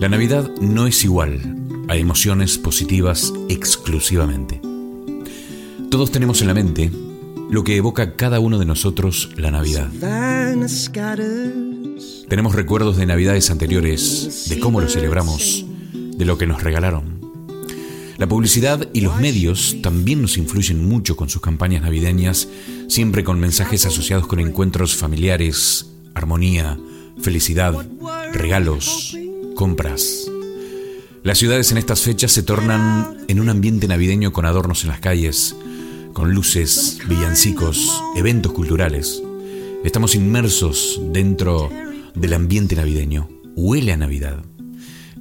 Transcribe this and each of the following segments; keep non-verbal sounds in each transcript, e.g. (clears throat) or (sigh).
La Navidad no es igual a emociones positivas exclusivamente. Todos tenemos en la mente lo que evoca cada uno de nosotros la Navidad. Tenemos recuerdos de Navidades anteriores, de cómo lo celebramos, de lo que nos regalaron. La publicidad y los medios también nos influyen mucho con sus campañas navideñas, siempre con mensajes asociados con encuentros familiares, armonía, felicidad, regalos, compras. Las ciudades en estas fechas se tornan en un ambiente navideño con adornos en las calles, con luces, villancicos, eventos culturales. Estamos inmersos dentro del ambiente navideño. Huele a Navidad.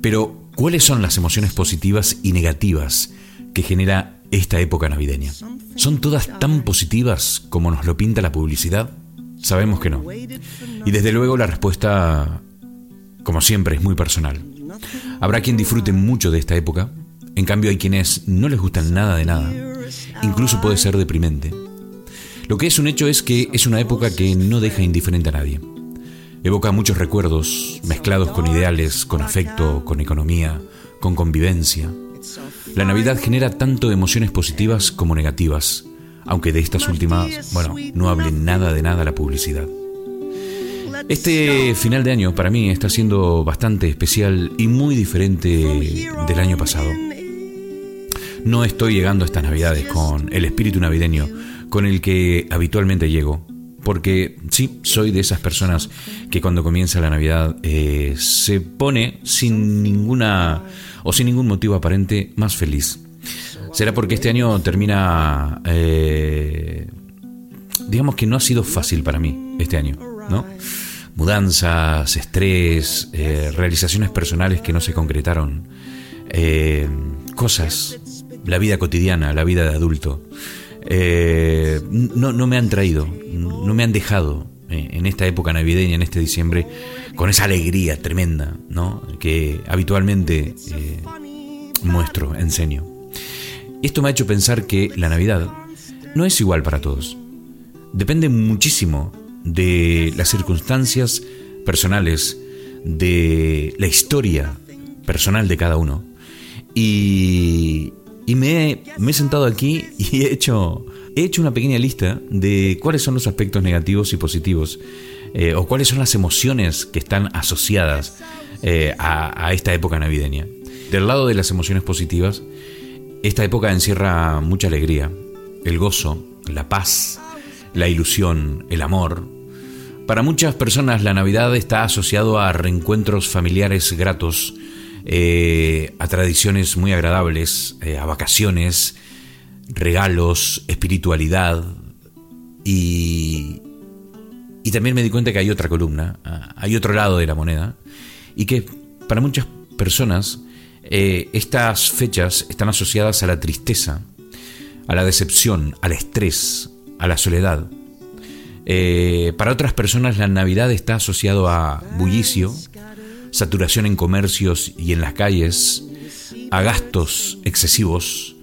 Pero, ¿cuáles son las emociones positivas y negativas que genera esta época navideña? ¿Son todas tan positivas como nos lo pinta la publicidad? Sabemos que no. Y desde luego la respuesta como siempre, es muy personal. Habrá quien disfrute mucho de esta época, en cambio hay quienes no les gustan nada de nada, incluso puede ser deprimente. Lo que es un hecho es que es una época que no deja indiferente a nadie. Evoca muchos recuerdos, mezclados con ideales, con afecto, con economía, con convivencia. La Navidad genera tanto emociones positivas como negativas, aunque de estas últimas, bueno, no hable nada de nada la publicidad. Este final de año para mí está siendo bastante especial y muy diferente del año pasado. No estoy llegando a estas navidades con el espíritu navideño con el que habitualmente llego, porque sí, soy de esas personas que cuando comienza la Navidad eh, se pone sin ninguna o sin ningún motivo aparente más feliz. Será porque este año termina, eh, digamos que no ha sido fácil para mí este año, ¿no? Mudanzas, estrés, eh, realizaciones personales que no se concretaron, eh, cosas, la vida cotidiana, la vida de adulto, eh, no, no, me han traído, no me han dejado en esta época navideña, en este diciembre, con esa alegría tremenda ¿no? que habitualmente muestro, enseño. Esto me ha hecho pensar que la Navidad no es igual para todos. Depende muchísimo de las circunstancias personales, de la historia personal de cada uno. Y, me, he, sentado aquí y he hecho, he hecho una pequeña lista de cuáles son los aspectos negativos y positivos, eh, o cuáles son las emociones que están asociadas eh, a esta época navideña. Del lado de las emociones positivas, esta época encierra mucha alegría, el gozo, la paz, la ilusión, el amor. Para muchas personas la Navidad está asociado a reencuentros familiares gratos, eh, a tradiciones muy agradables, eh, a vacaciones, regalos, espiritualidad y, y también me di cuenta que hay otra columna, ah, hay otro lado de la moneda y que para muchas personas eh, estas fechas están asociadas a la tristeza, a la decepción, al estrés, a la soledad. Eh, para otras personas la Navidad está asociado a bullicio, saturación en comercios y en las calles, a gastos excesivos,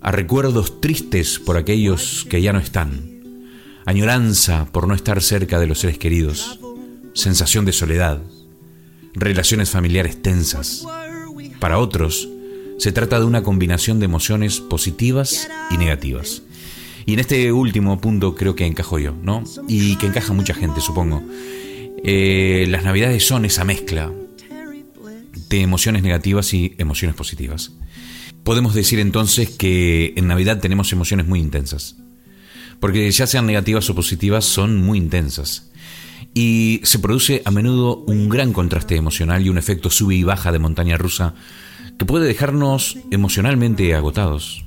a recuerdos tristes por aquellos que ya no están, añoranza por no estar cerca de los seres queridos, sensación de soledad, relaciones familiares tensas. Para otros, se trata de una combinación de emociones positivas y negativas. Y en este último punto creo que encajo yo, ¿no? Y que encaja mucha gente, supongo. Eh, las navidades son esa mezcla de emociones negativas y emociones positivas. Podemos decir entonces que en Navidad tenemos emociones muy intensas. Porque ya sean negativas o positivas, son muy intensas. Y se produce a menudo un gran contraste emocional y un efecto sube y baja de montaña rusa que puede dejarnos emocionalmente agotados.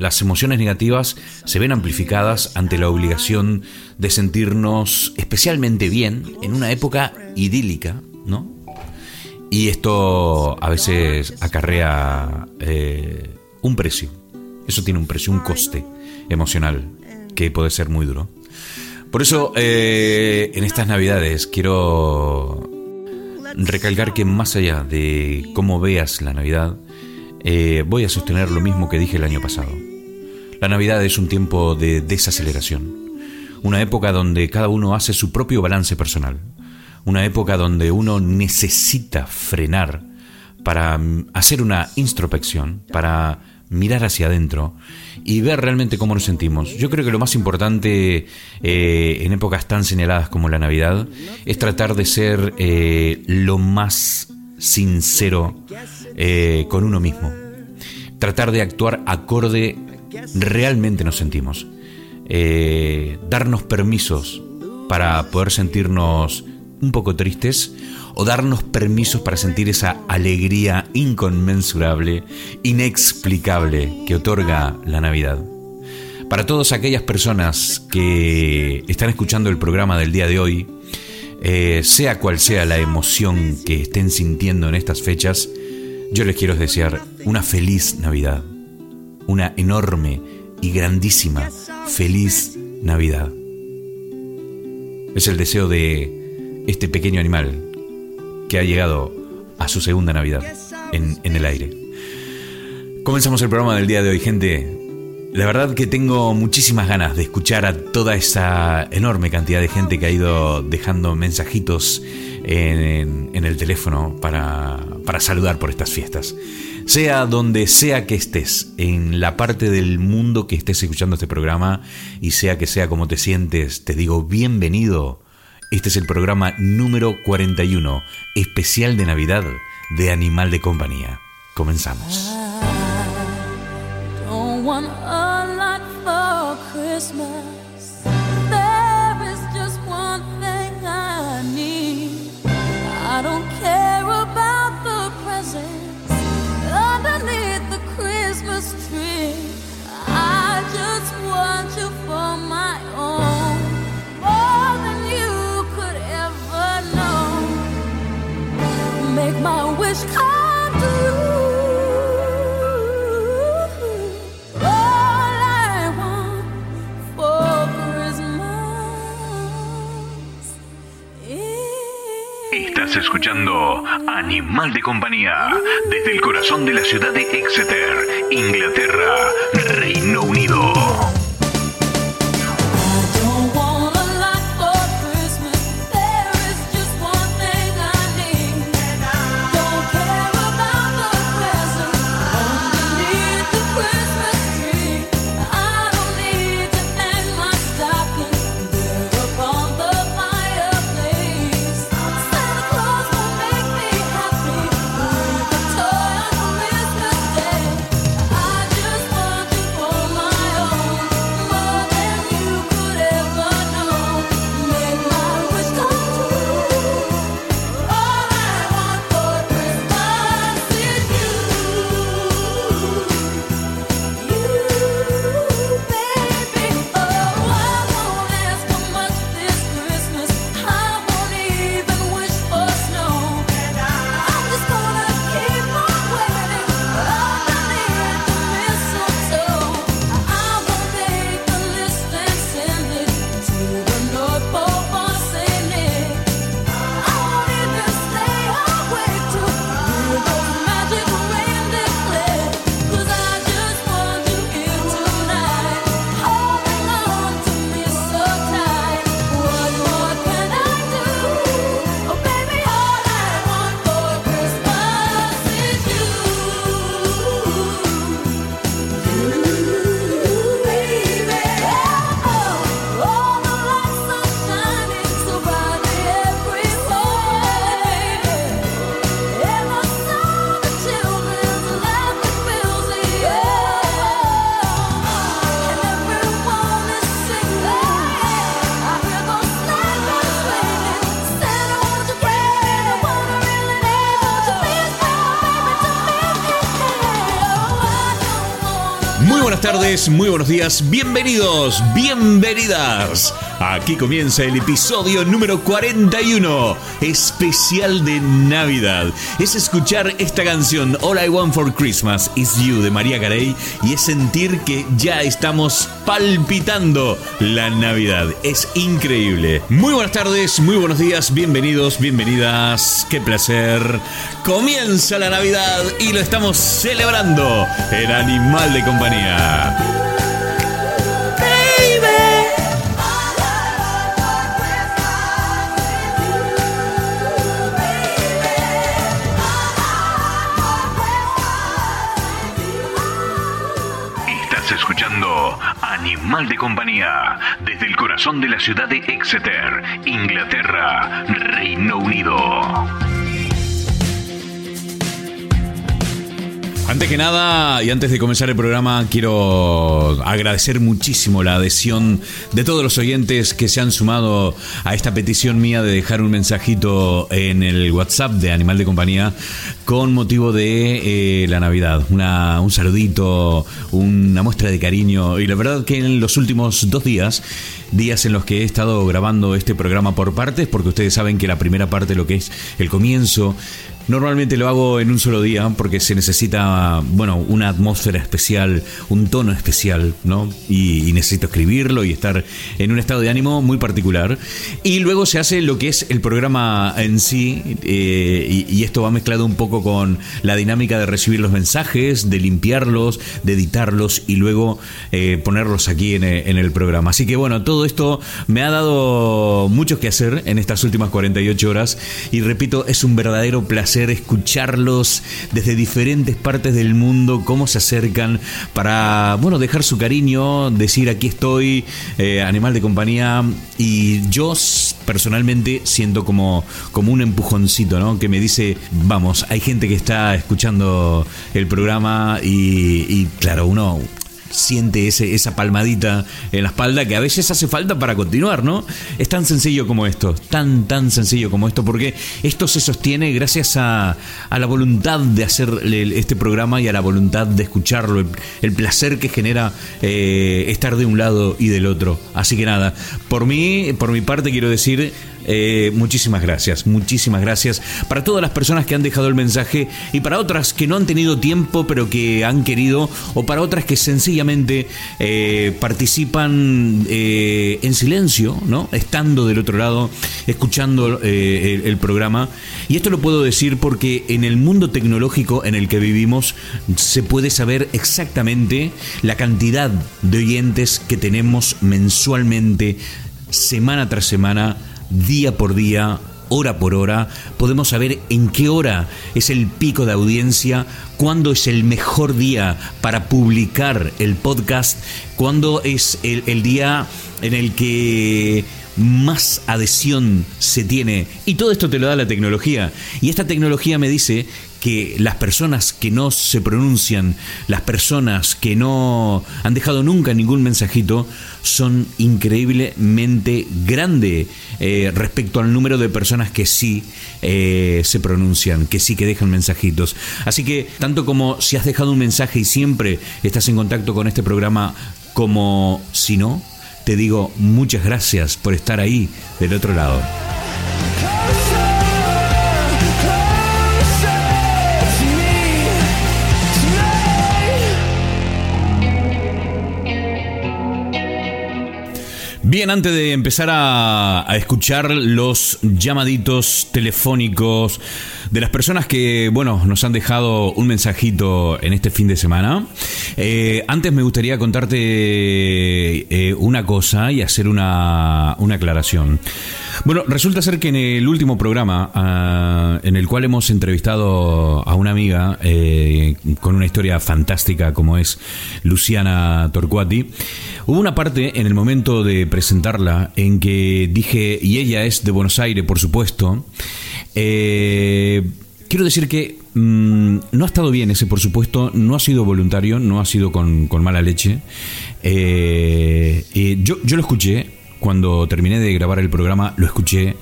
Las emociones negativas se ven amplificadas ante la obligación de sentirnos especialmente bien en una época idílica, ¿no? Y esto a veces acarrea eh, un precio. Eso tiene un precio, un coste emocional que puede ser muy duro. Por eso, eh, en estas navidades quiero recalcar que más allá de cómo veas la Navidad, eh, voy a sostener lo mismo que dije el año pasado. La Navidad es un tiempo de desaceleración, una época donde cada uno hace su propio balance personal, una época donde uno necesita frenar para mm, hacer una introspección, para mirar hacia adentro y ver realmente cómo nos sentimos. Yo creo que lo más importante eh, en épocas tan señaladas como la Navidad es tratar de ser eh, lo más sincero eh, con uno mismo. Tratar de actuar acorde realmente nos sentimos. darnos permisos para poder sentirnos un poco tristes o darnos permisos para sentir esa alegría inconmensurable, inexplicable que otorga la Navidad. Para todas aquellas personas que están escuchando el programa del día de hoy, eh, sea cual sea la emoción que estén sintiendo en estas fechas, yo les quiero desear una feliz Navidad, una enorme y grandísima feliz Navidad. Es el deseo de este pequeño animal que ha llegado a su segunda Navidad en, el aire. Comenzamos el programa del día de hoy, gente. La verdad que tengo muchísimas ganas de escuchar a toda esa enorme cantidad de gente que ha ido dejando mensajitos en, en el teléfono para, para saludar por estas fiestas. Sea donde sea que estés, en la parte del mundo que estés escuchando este programa, y sea que sea como te sientes, te digo bienvenido este es el programa número 41, especial de Navidad de Animal de Compañía. Comenzamos. Estás escuchando Animal de Compañía desde el corazón de la ciudad de Exeter, Inglaterra, Reino Unido. Muy buenos días, bienvenidos, bienvenidas. Aquí comienza el episodio número 41, especial de Navidad. Es escuchar esta canción, All I Want for Christmas is You de María Carey, y es sentir que ya estamos palpitando la Navidad. Es increíble. Muy buenas tardes, muy buenos días, bienvenidos, bienvenidas. Qué placer. Comienza la Navidad y lo estamos celebrando en Animal de Compañía. De compañía, desde el corazón de la ciudad de Exeter, Inglaterra, Reino Unido. Antes que nada, y antes de comenzar el programa, quiero agradecer muchísimo la adhesión de todos los oyentes que se han sumado a esta petición mía de dejar un mensajito en el WhatsApp de Animal de Compañía con motivo de eh, la Navidad. Una, un saludito, una muestra de cariño. Y la verdad que en los últimos dos días días en los que he estado grabando este programa por partes, porque ustedes saben que la primera parte, lo que es el comienzo, Normalmente lo hago en un solo día porque se necesita, bueno, una atmósfera especial, un tono especial, ¿no? Y, necesito escribirlo y estar en un estado de ánimo muy particular. Y luego se hace lo que es el programa en sí, eh, y, esto va mezclado un poco con la dinámica de recibir los mensajes, de limpiarlos, de editarlos y luego eh, ponerlos aquí en, en el programa. Así que bueno, todo esto me ha dado mucho que hacer en estas últimas 48 horas y repito, es un verdadero placer escucharlos desde diferentes partes del mundo, cómo se acercan para, bueno, dejar su cariño, decir aquí estoy, eh, animal de compañía. Y yo personalmente siento como, como un empujoncito, ¿no? Que me dice, vamos, hay gente que está escuchando el programa y, y claro, uno siente ese, esa palmadita en la espalda que a veces hace falta para continuar, ¿no? Es tan sencillo como esto, tan, tan sencillo como esto, porque esto se sostiene gracias a, a la voluntad de hacer este programa y a la voluntad de escucharlo, el, placer que genera eh, estar de un lado y del otro. Así que nada, por mí, por mi parte quiero decir eh, muchísimas gracias, muchísimas gracias para todas las personas que han dejado el mensaje y para otras que no han tenido tiempo pero que han querido o para otras que sencillamente eh, participan eh, en silencio, ¿no? Estando del otro lado, escuchando el, el programa. Y esto lo puedo decir porque en el mundo tecnológico en el que vivimos se puede saber exactamente la cantidad de oyentes que tenemos mensualmente, semana tras semana día por día, hora por hora, podemos saber en qué hora es el pico de audiencia, cuándo es el mejor día para publicar el podcast, cuándo es el, día en el que más adhesión se tiene. Y todo esto te lo da la tecnología. Y esta tecnología me dice que las personas que no se pronuncian, las personas que no han dejado nunca ningún mensajito, son increíblemente grandes eh, respecto al número de personas que sí eh, se pronuncian, que sí que dejan mensajitos. Así que, tanto como si has dejado un mensaje y siempre estás en contacto con este programa, como si no, te digo muchas gracias por estar ahí del otro lado. Bien, antes de empezar a, escuchar los llamaditos telefónicos de las personas que, bueno, nos han dejado un mensajito en este fin de semana, eh, antes me gustaría contarte eh, una cosa y hacer una, una aclaración. Bueno, resulta ser que en el último programa, ah, en el cual hemos entrevistado a una amiga eh, con una historia fantástica como es Luciana Torcuati, hubo una parte en el momento de presentarla en que dije, y ella es de Buenos Aires, por supuesto, eh, quiero decir que mm, no ha estado bien ese, por supuesto, no ha sido voluntario, no ha sido con, mala leche. Eh, yo, yo lo escuché, cuando terminé de grabar el programa lo escuché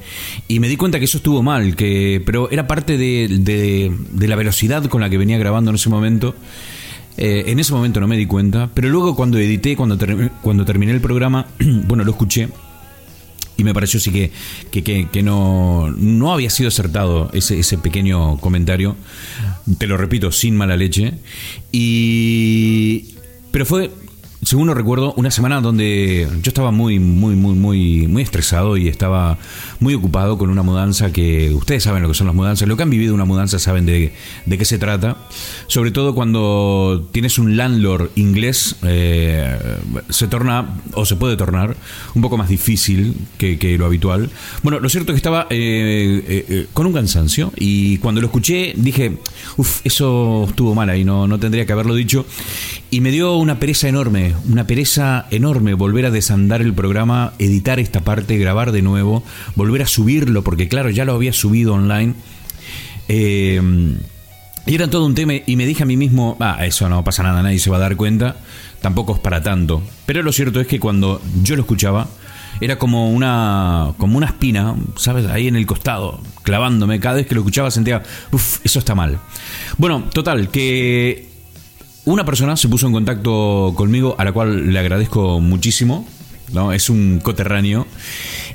y me di cuenta que eso estuvo mal, que, pero era parte de, la velocidad con la que venía grabando en ese momento. Eh, en ese momento no me di cuenta, pero luego cuando edité, cuando, cuando terminé el programa, (clears throat) bueno, lo escuché y me pareció sí que, que, no, no había sido acertado ese, ese pequeño comentario, te lo repito, sin mala leche, y... Pero fue según lo recuerdo, una semana donde yo estaba muy, muy, muy, muy, muy estresado y estaba muy ocupado con una mudanza que ustedes saben lo que son las mudanzas, lo que han vivido una mudanza saben de, qué se trata. Sobre todo cuando tienes un landlord inglés, eh, se torna, o se puede tornar, un poco más difícil que, lo habitual. Bueno, lo cierto es que estaba eh, eh, con un cansancio y cuando lo escuché dije, uff, eso estuvo mal ahí, no, no tendría que haberlo dicho. Y me dio una pereza enorme, una pereza enorme volver a desandar el programa, editar esta parte, grabar de nuevo, volver a subirlo, porque claro, ya lo había subido online. Eh, y era todo un tema y me dije a mí mismo, ah, eso no pasa nada, nadie se va a dar cuenta, tampoco es para tanto. Pero lo cierto es que cuando yo lo escuchaba, era como una, como una espina, ¿sabes? Ahí en el costado, clavándome. Cada vez que lo escuchaba sentía, uff, eso está mal. Bueno, total, que una persona se puso en contacto conmigo, a la cual le agradezco muchísimo. ¿no? Es un coterráneo.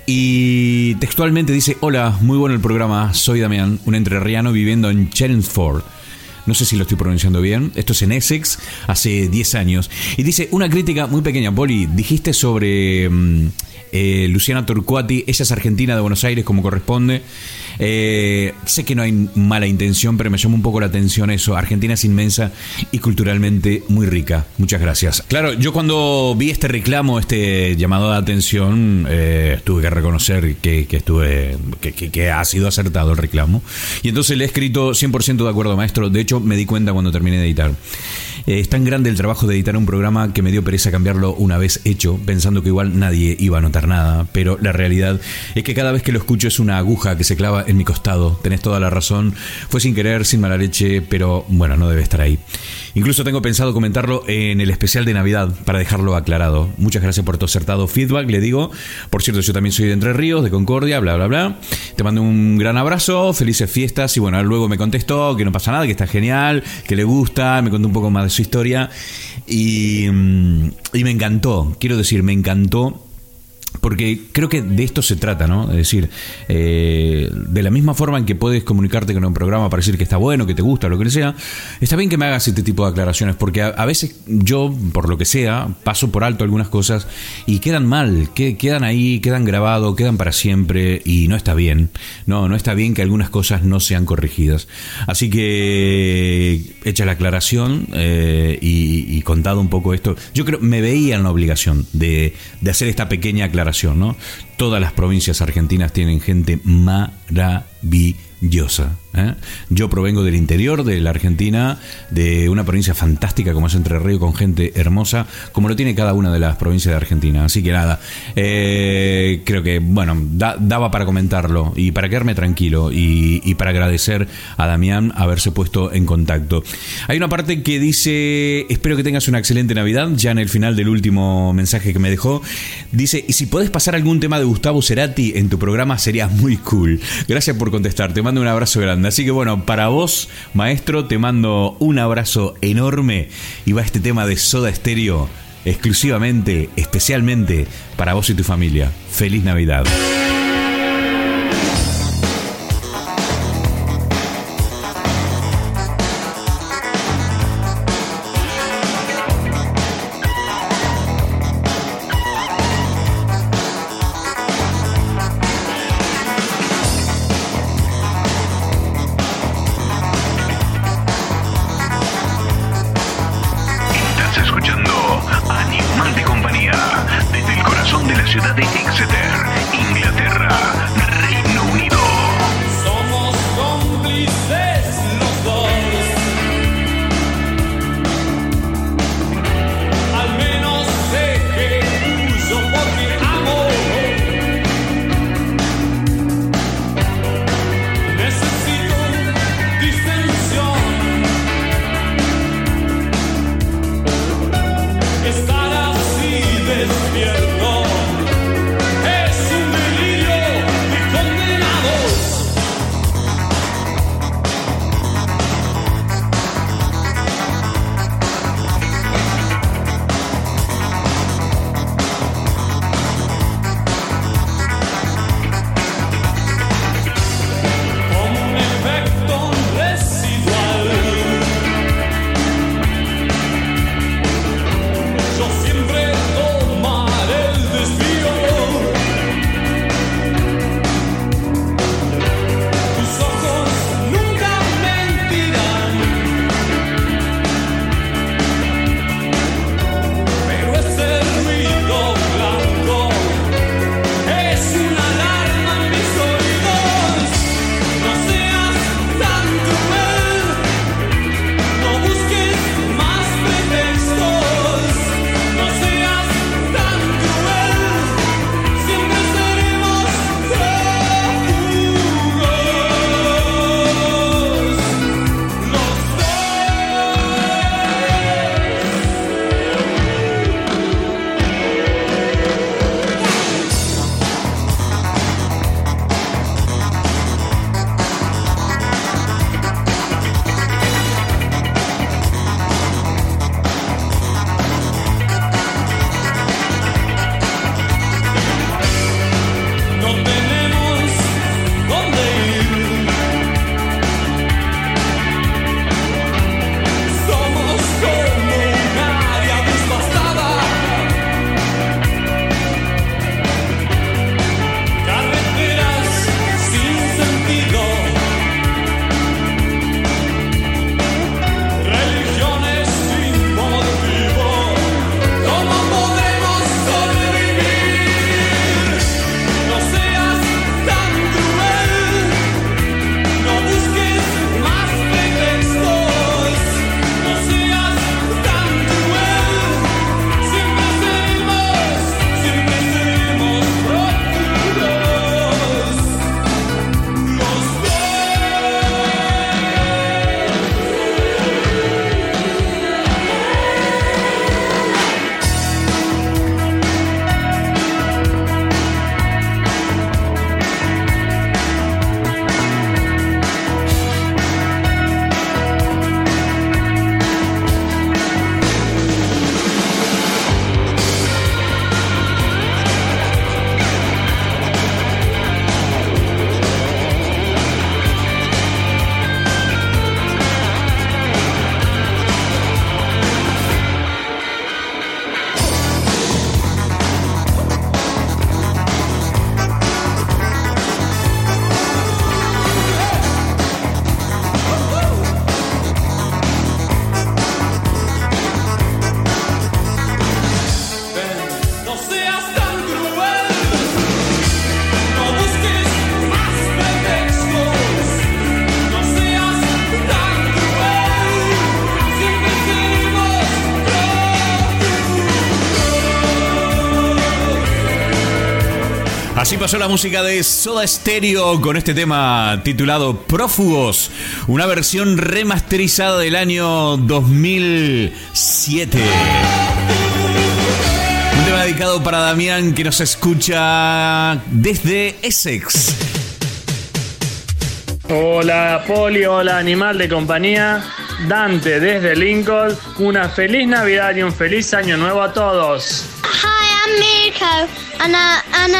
Y textualmente dice: Hola, muy bueno el programa. Soy Damián, un entrerriano viviendo en Chelmsford. No sé si lo estoy pronunciando bien. Esto es en Essex, hace 10 años. Y dice: Una crítica muy pequeña, Poli. Dijiste sobre. Mm, eh, Luciana Torcuati, ella es argentina de Buenos Aires como corresponde. Eh, sé que no hay mala intención, pero me llama un poco la atención eso. Argentina es inmensa y culturalmente muy rica. Muchas gracias. Claro, yo cuando vi este reclamo, este llamado de atención, eh, tuve que reconocer que, estuve, que, ha sido acertado el reclamo. Y entonces le he escrito 100% de acuerdo, maestro. De hecho, me di cuenta cuando terminé de editar. Eh, es tan grande el trabajo de editar un programa que me dio pereza cambiarlo una vez hecho, pensando que igual nadie iba a notar nada, pero la realidad es que cada vez que lo escucho es una aguja que se clava en mi costado. Tenés toda la razón, fue sin querer, sin mala leche, pero bueno, no debe estar ahí. Incluso tengo pensado comentarlo en el especial de Navidad para dejarlo aclarado. Muchas gracias por tu acertado feedback, le digo. Por cierto, yo también soy de Entre Ríos, de Concordia, bla, bla, bla. Te mando un gran abrazo, felices fiestas y bueno, luego me contestó que no pasa nada, que está genial, que le gusta, me contó un poco más de su historia y, mm, y me encantó, quiero decir, me encantó porque creo que de esto se trata, ¿no? Es decir, eh, de la misma forma en que puedes comunicarte con un programa para decir que está bueno, que te gusta, lo que sea, está bien que me hagas este tipo de aclaraciones, porque a, veces yo, por lo que sea, paso por alto algunas cosas y quedan mal, que, quedan ahí, quedan grabados, quedan para siempre y no está bien. No, no está bien que algunas cosas no sean corregidas. Así que, hecha la aclaración eh, y, contado un poco esto, yo creo, me veía en la obligación de hacer esta pequeña aclaración Todas las provincias argentinas tienen gente maravillosa. ¿Eh? Yo provengo del interior de la Argentina, de una provincia fantástica como es Entre Ríos, con gente hermosa, como lo tiene cada una de las provincias de Argentina. Así que nada, eh, creo que, bueno, daba para comentarlo y para quedarme tranquilo y, para agradecer a Damián haberse puesto en contacto. Hay una parte que dice, espero que tengas una excelente Navidad, ya en el final del último mensaje que me dejó, dice, y si puedes pasar algún tema de Gustavo Cerati en tu programa sería muy cool. Gracias por contestar, te mando un abrazo grande. Así que bueno, para vos, maestro, te mando un abrazo enorme y va este tema de Soda Estéreo exclusivamente, especialmente para vos y tu familia. Feliz Navidad. Pasó la música de Soda Stereo con este tema titulado Prófugos, una versión remasterizada del año 2007. Un tema dedicado para Damián que nos escucha desde Essex. Hola Poli, hola animal de compañía. Dante desde Lincoln. Una feliz Navidad y un feliz año nuevo a todos. Hi, I'm Mirko, and a, and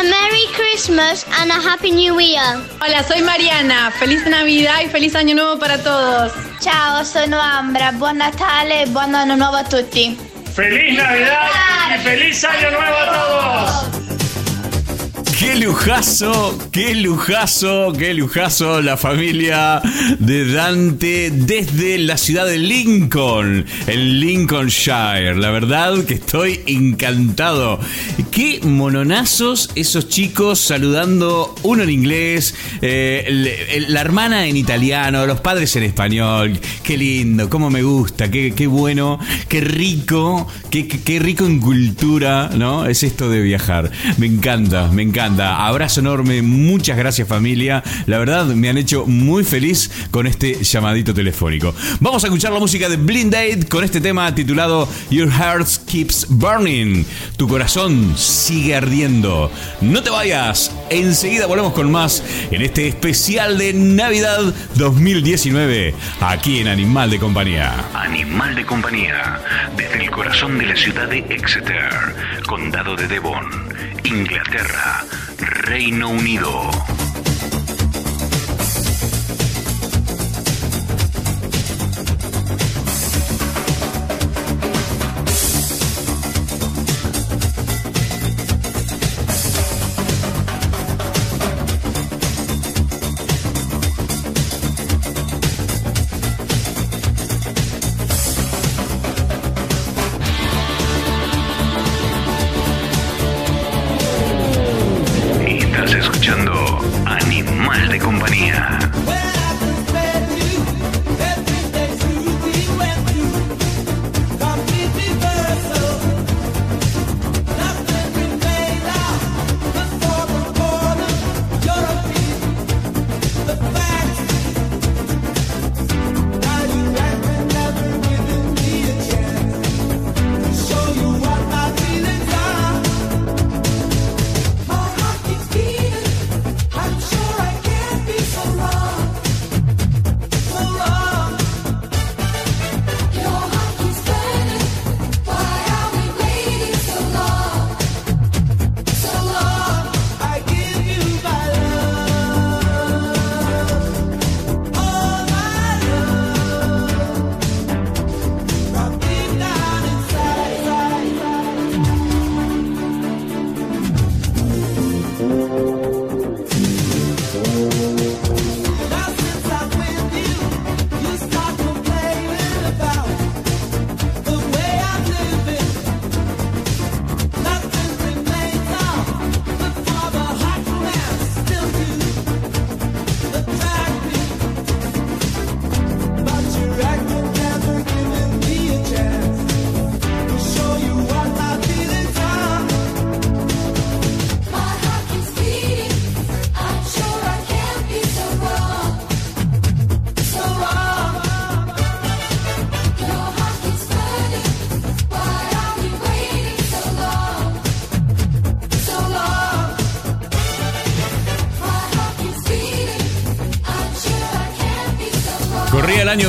Christmas and a Happy New Year. Hola, soy Mariana. Feliz Navidad y feliz año nuevo para todos. Ciao, sono Ambra. Buon Natale e buon anno nuovo a tutti. ¡Feliz Navidad y feliz año nuevo a todos! Qué lujazo, qué lujazo, qué lujazo la familia de Dante desde la ciudad de Lincoln, en Lincolnshire. La verdad que estoy encantado. Qué mononazos esos chicos saludando uno en inglés, eh, la hermana en italiano, los padres en español. Qué lindo, cómo me gusta, qué, bueno, qué rico, qué rico en cultura, ¿no? Es esto de viajar. Me encanta, me encanta. Abrazo enorme, muchas gracias familia. La verdad me han hecho muy feliz con este llamadito telefónico. Vamos a escuchar la música de Blind Date con este tema titulado Your Heart Keeps Burning. Tu corazón sigue ardiendo. No te vayas, enseguida volvemos con más en este especial de Navidad 2019 aquí en Animal de Compañía. Animal de Compañía, desde el corazón de la ciudad de Exeter, condado de Devon, Inglaterra, Reino Unido.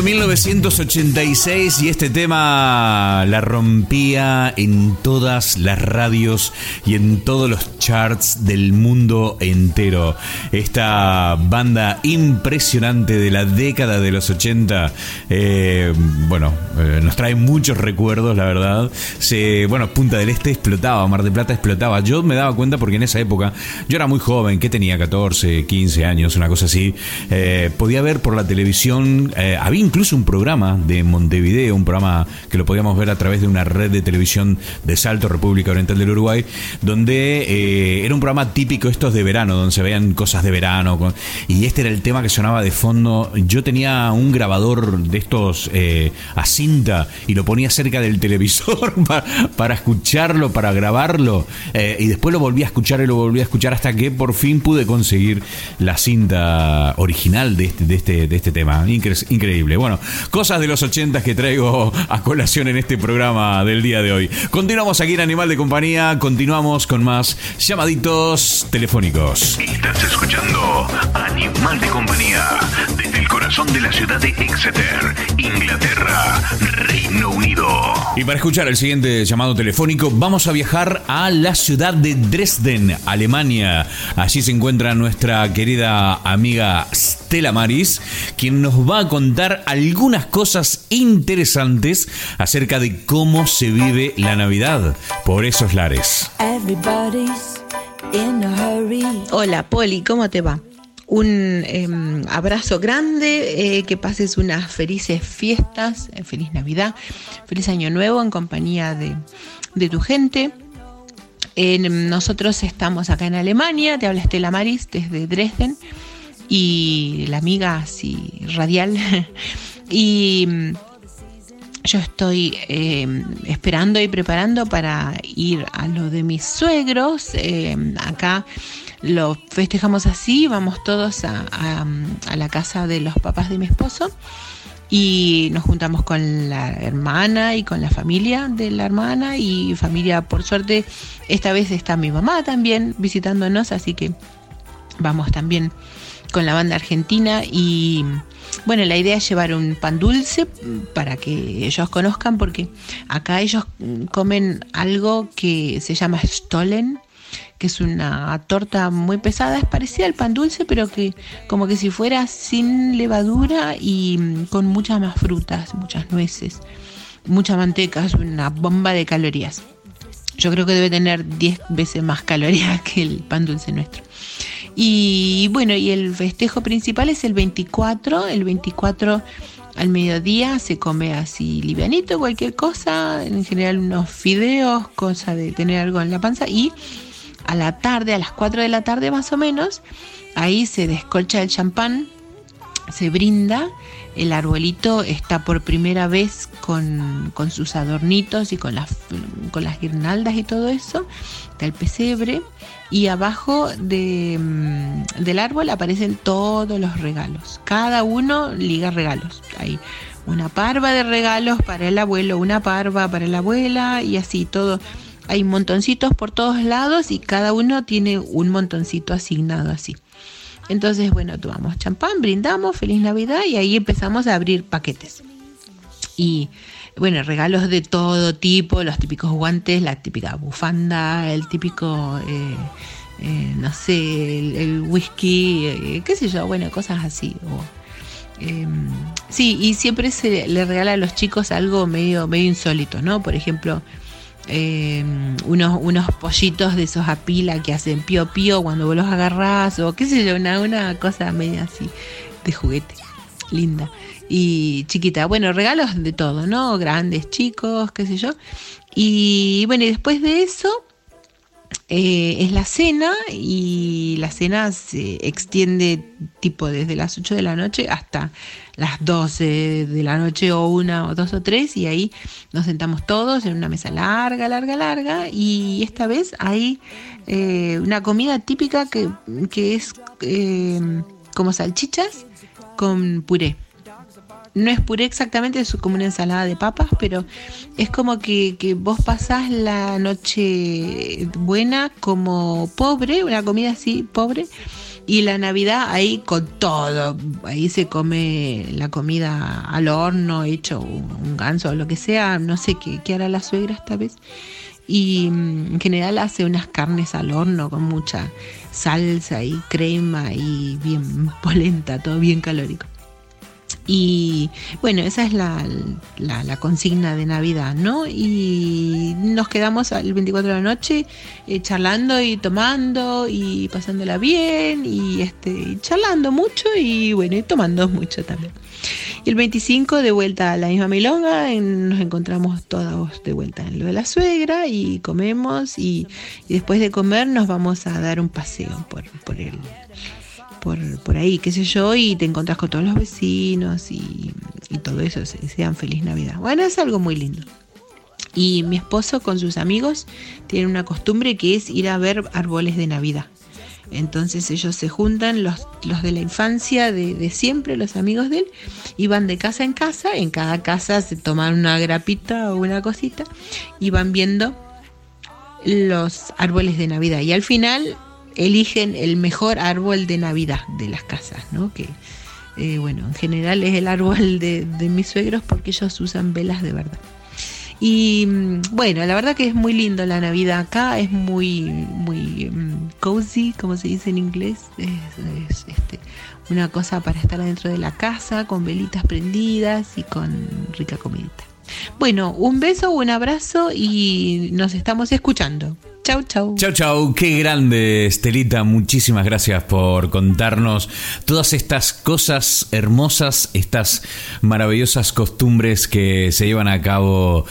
1986 y este tema la rompía en todas las radios y en todos los charts del mundo entero. Esta banda impresionante de la década de los 80, eh, bueno, eh, nos trae muchos recuerdos, la verdad. Se, bueno, Punta del Este explotaba, Mar del Plata explotaba. Yo me daba cuenta porque en esa época yo era muy joven, que tenía 14, 15 años, una cosa así. Eh, podía ver por la televisión, había había incluso un programa de Montevideo, un programa que lo podíamos ver a través de una red de televisión de Salto, República Oriental del Uruguay, donde eh, era un programa típico estos de verano, donde se veían cosas de verano, y este era el tema que sonaba de fondo. Yo tenía un grabador de estos eh, a cinta y lo ponía cerca del televisor (laughs) para, escucharlo, para grabarlo, eh, y después lo volví a escuchar y lo volví a escuchar hasta que por fin pude conseguir la cinta original de este, de este, de este tema. Incre- increíble. Bueno, cosas de los 80 que traigo a colación en este programa del día de hoy. Continuamos aquí en Animal de Compañía, continuamos con más llamaditos telefónicos. Estás escuchando Animal de Compañía desde el corazón de la ciudad de Exeter, Inglaterra, Reino Unido. Y para escuchar el siguiente llamado telefónico, vamos a viajar a la ciudad de Dresden, Alemania. Allí se encuentra nuestra querida amiga Stella Maris, quien nos va a contar algunas cosas interesantes acerca de cómo se vive la Navidad por esos lares. Everybody's in a hurry. Hola, Poli, ¿cómo te va? Un em, abrazo grande, eh, que pases unas felices fiestas, eh, feliz Navidad, feliz Año Nuevo en compañía de, de tu gente. En- nosotros estamos acá en Alemania, te habla Estela Maris desde Dresden y la amiga así radial. (laughs) y mm, yo estoy eh, esperando y preparando para ir a lo de mis suegros. eh, acá lo festejamos así, vamos todos a, la casa de los papás de mi esposo y nos juntamos con la hermana y con la familia de la hermana y familia, por suerte, esta vez está mi mamá también visitándonos, así que vamos también con la banda argentina y bueno, la idea es llevar un pan dulce para que ellos conozcan porque acá ellos comen algo que se llama Stollen, que es una torta muy pesada, es parecida al pan dulce, pero que como que si fuera sin levadura y mm, con muchas más frutas, muchas nueces, mucha manteca, es una bomba de calorías. Yo creo que debe tener 10 veces más calorías que el pan dulce nuestro. Y bueno, y el festejo principal es el 24. El 24 al mediodía se come así livianito, cualquier cosa, en general unos fideos, cosa de tener algo en la panza. Y a la tarde, a las 4 de la tarde más o menos, ahí se descolcha el champán, se brinda, el arbolito está por primera vez con, con sus adornitos y con las, con las guirnaldas y todo eso, está el pesebre y abajo de, mm, del árbol aparecen todos los regalos, cada uno liga regalos, hay una parva de regalos para el abuelo, una parva para la abuela y así todo. Hay montoncitos por todos lados y cada uno tiene un montoncito asignado así. Entonces, bueno, tomamos champán, brindamos, feliz Navidad y ahí empezamos a abrir paquetes. Y bueno, regalos de todo tipo, los típicos guantes, la típica bufanda, el típico, eh, eh, no sé, el, whisky, eh, qué sé yo, bueno, cosas así. eh, sí, y siempre se le regala a los chicos algo medio, medio insólito, ¿no? Por ejemplo, eh, unos, unos pollitos de esos a pila que hacen pío pío cuando vos los agarrás, o qué sé yo, una, una cosa media así de juguete, linda y chiquita. Bueno, regalos de todo, ¿no? Grandes, chicos, qué sé yo. Y bueno, y después de eso eh, es la cena y la cena se extiende tipo desde las 8 de la noche hasta las 12 de la noche o una o dos o tres y ahí nos sentamos todos en una mesa larga, larga, larga y esta vez hay eh, una comida típica que, que es eh, como salchichas con puré no es puré exactamente, es como una ensalada de papas, pero es como que, que vos pasás la noche buena como pobre, una comida así pobre, y la Navidad ahí con todo. Ahí se come la comida al horno, hecho un, ganso o lo que sea, no sé qué, qué hará la suegra esta vez. Y mm, en general hace unas carnes al horno con mucha salsa y crema y bien (laughs) polenta, todo bien calórico. Y bueno, esa es la, la, consigna de Navidad, ¿no? Y nos quedamos el 24 de la noche eh, charlando y tomando y pasándola bien y este, charlando mucho y bueno, y tomando mucho también. Y el 25 de vuelta a la misma milonga, nos encontramos todos de vuelta en lo de la suegra y comemos y, y después de comer nos vamos a dar un paseo por, por el por, por ahí, qué sé yo, y te encontrás con todos los vecinos y, y todo eso, se desean feliz Navidad. Bueno, es algo muy lindo. Y mi esposo con sus amigos tienen una costumbre que es ir a ver árboles de Navidad. Entonces ellos se juntan, los, los de la infancia, de, de siempre, los amigos de él, y van de casa en casa, en cada casa se toman una grapita o una cosita, y van viendo los árboles de Navidad. Y al final eligen el mejor árbol de Navidad de las casas, ¿no? Que, eh, bueno, en general es el árbol de, mis suegros porque ellos usan velas de verdad. Y mm, bueno, la verdad que es muy lindo la Navidad acá, es muy, muy mm, cozy, como se dice en inglés, es, es, este, una cosa para estar adentro de la casa, con velitas prendidas y con rica comidita. Bueno, un beso, un abrazo y nos estamos escuchando. Chau, chau. Chau, chau, qué grande, Estelita. Muchísimas gracias por contarnos todas estas cosas hermosas, estas maravillosas costumbres que se llevan a cabo,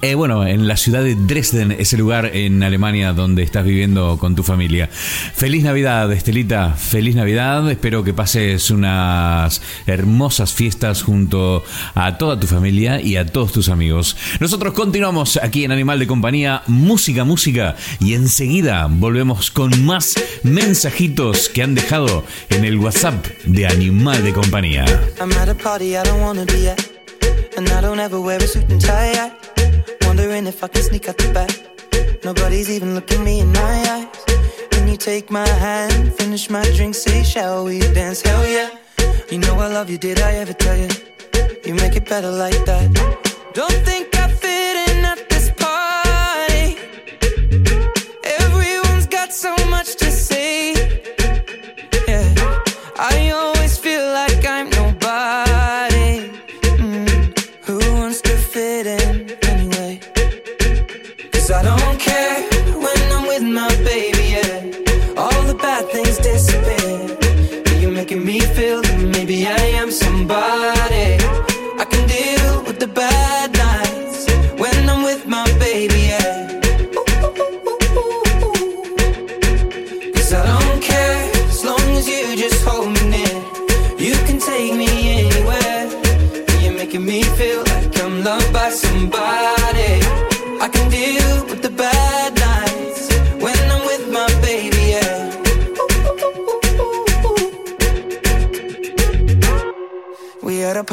eh, bueno, en la ciudad de Dresden, ese lugar en Alemania donde estás viviendo con tu familia. Feliz Navidad, Estelita, feliz Navidad. Espero que pases unas hermosas fiestas junto a toda tu familia y a todos tus amigos. Nosotros continuamos aquí en Animal de Compañía, música, música, y enseguida volvemos con más mensajitos que han dejado en el WhatsApp de Animal de Compañía. And I don't ever wear a suit and tie. Wondering if I can sneak out the back. Nobody's even looking me in my eyes. Can you take my hand, finish my drink, say, shall we dance? Hell yeah. You know I love you, did I ever tell you? You make it better like that. to say.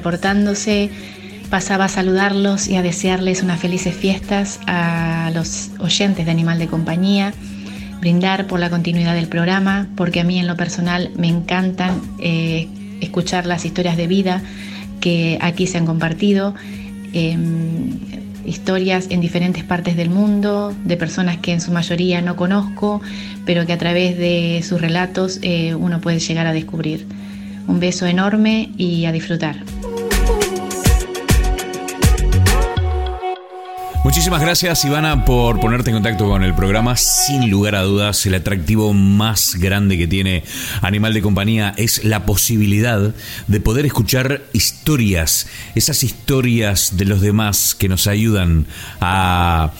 Reportándose. pasaba a saludarlos y a desearles unas felices fiestas a los oyentes de Animal de Compañía, brindar por la continuidad del programa, porque a mí en lo personal me encantan eh, escuchar las historias de vida que aquí se han compartido. Em, historias en diferentes partes del mundo, de personas que en su mayoría no conozco, pero que a través de sus relatos eh, uno puede llegar a descubrir. Un beso enorme y a disfrutar. Muchísimas gracias Ivana por ponerte en contacto con el programa. Sin lugar a dudas, el atractivo más grande que tiene Animal de Compañía es la posibilidad de poder escuchar historias, esas historias de los demás que nos ayudan a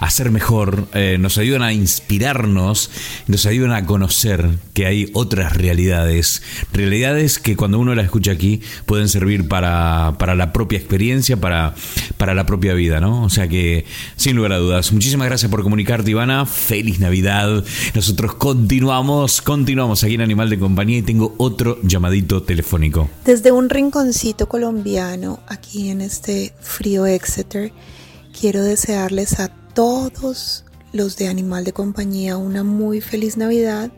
a ser mejor, eh, nos ayudan a inspirarnos, nos ayudan a conocer que hay otras realidades, realidades que cuando uno las escucha aquí pueden servir para, para la propia experiencia, para, para la propia vida, ¿no? O sea que, sin lugar a dudas, muchísimas gracias por comunicarte, Ivana, feliz Navidad, nosotros continuamos, continuamos aquí en Animal de Compañía y tengo otro llamadito telefónico. Desde un rinconcito colombiano, aquí en este frío Exeter, quiero desearles a todos los de Animal de Compañía una muy feliz Navidad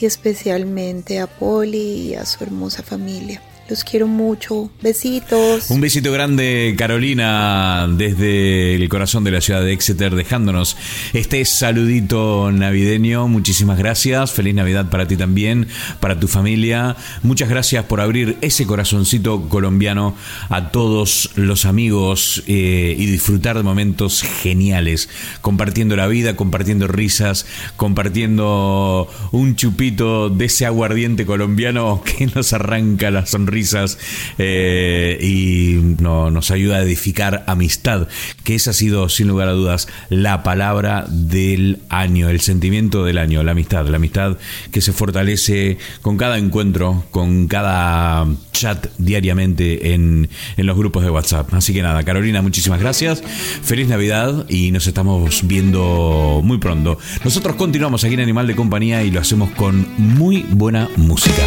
y especialmente a Polly y a su hermosa familia. Los quiero mucho. Besitos. Un besito grande, Carolina, desde el corazón de la ciudad de Exeter, dejándonos este saludito navideño. Muchísimas gracias. Feliz Navidad para ti también, para tu familia. Muchas gracias por abrir ese corazoncito colombiano a todos los amigos eh, y disfrutar de momentos geniales. Compartiendo la vida, compartiendo risas, compartiendo un chupito de ese aguardiente colombiano que nos arranca la sonrisa risas eh, y no, nos ayuda a edificar amistad, que esa ha sido sin lugar a dudas la palabra del año, el sentimiento del año, la amistad, la amistad que se fortalece con cada encuentro, con cada chat diariamente en, en los grupos de WhatsApp. Así que nada, Carolina, muchísimas gracias, feliz Navidad y nos estamos viendo muy pronto. Nosotros continuamos aquí en Animal de Compañía y lo hacemos con muy buena música.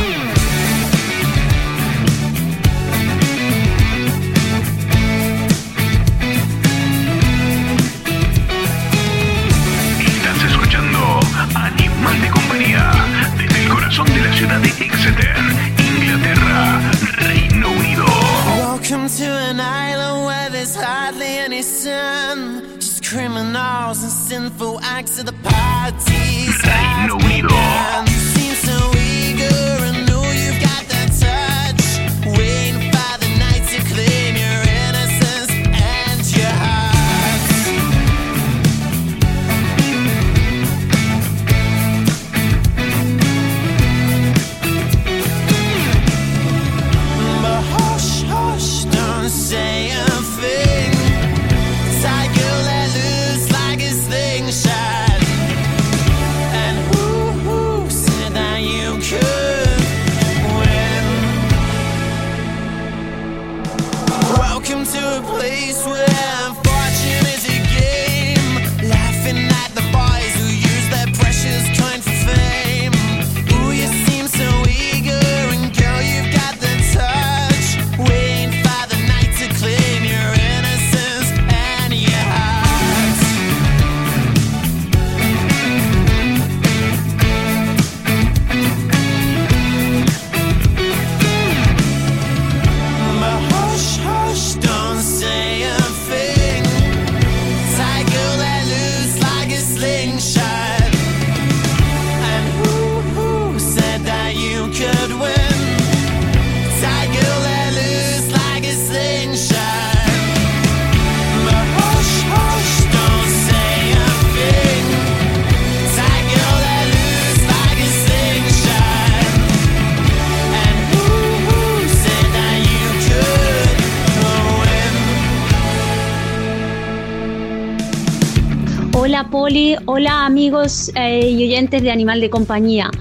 Hola amigos eh, y oyentes de Animal de Compañía.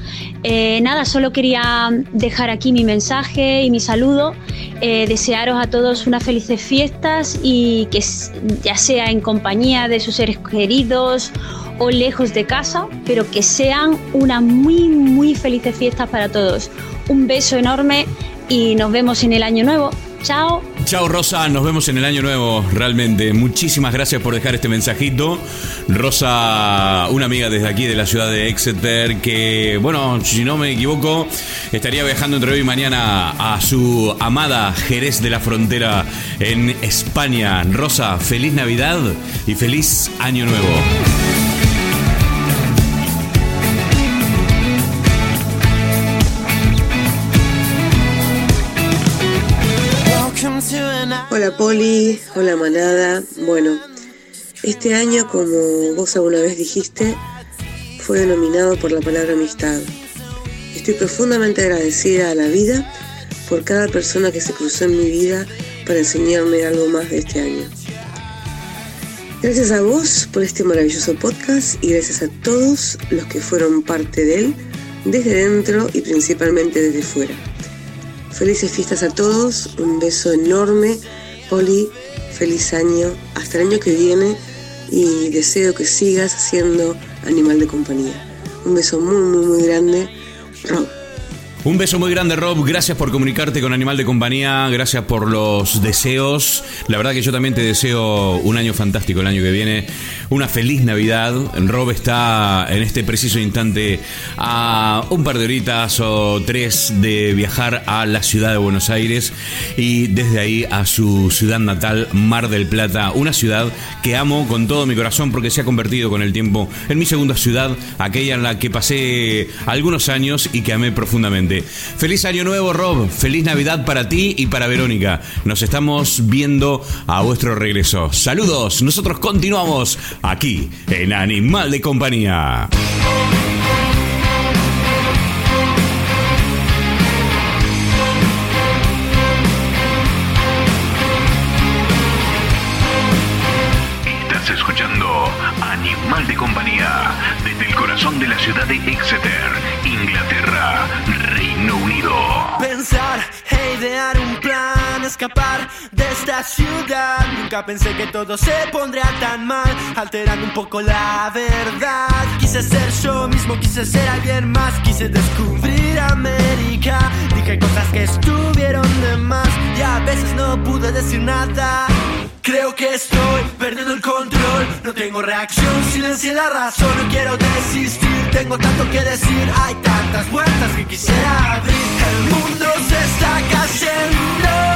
Eh, nada, solo quería dejar aquí mi mensaje y mi saludo, eh, desearos a todos unas felices fiestas y que ya sea en compañía de sus seres queridos o lejos de casa, pero que sean unas muy, muy felices fiestas para todos. Un beso enorme y nos vemos en el año nuevo. Chao. Chao Rosa, nos vemos en el año nuevo, realmente. Muchísimas gracias por dejar este mensajito. Rosa, una amiga desde aquí de la ciudad de Exeter, que, bueno, si no me equivoco, estaría viajando entre hoy y mañana a su amada Jerez de la Frontera en España. Rosa, feliz Navidad y feliz Año Nuevo. Hola Poli, hola manada. Bueno, este año, como vos alguna vez dijiste, fue denominado por la palabra amistad. Estoy profundamente agradecida a la vida por cada persona que se cruzó en mi vida para enseñarme algo más de este año. Gracias a vos por este maravilloso podcast y gracias a todos los que fueron parte de él, desde dentro y principalmente desde fuera. Felices fiestas a todos, un beso enorme, Poli, feliz año, hasta el año que viene y deseo que sigas siendo animal de compañía. Un beso muy, muy, muy grande, Rob. Un beso muy grande, Rob. Gracias por comunicarte con Animal de Compañía. Gracias por los deseos. La verdad que yo también te deseo un año fantástico el año que viene. Una feliz Navidad. Rob está en este preciso instante a un par de horitas o tres de viajar a la ciudad de Buenos Aires y desde ahí a su ciudad natal, Mar del Plata. Una ciudad que amo con todo mi corazón porque se ha convertido con el tiempo en mi segunda ciudad, aquella en la que pasé algunos años y que amé profundamente. Feliz año nuevo, Rob. Feliz Navidad para ti y para Verónica. Nos estamos viendo a vuestro regreso. Saludos. Nosotros continuamos aquí en Animal de Compañía. De esta ciudad. Nunca pensé que todo se pondría tan mal, alterando un poco la verdad. Quise ser yo mismo, quise ser alguien más, quise descubrir América. Dije cosas que estuvieron de más y a veces no pude decir nada. Creo que estoy perdiendo el control. No tengo reacción, silencié la razón. No quiero desistir, tengo tanto que decir. Hay tantas vueltas que quisiera abrir. El mundo se está cayendo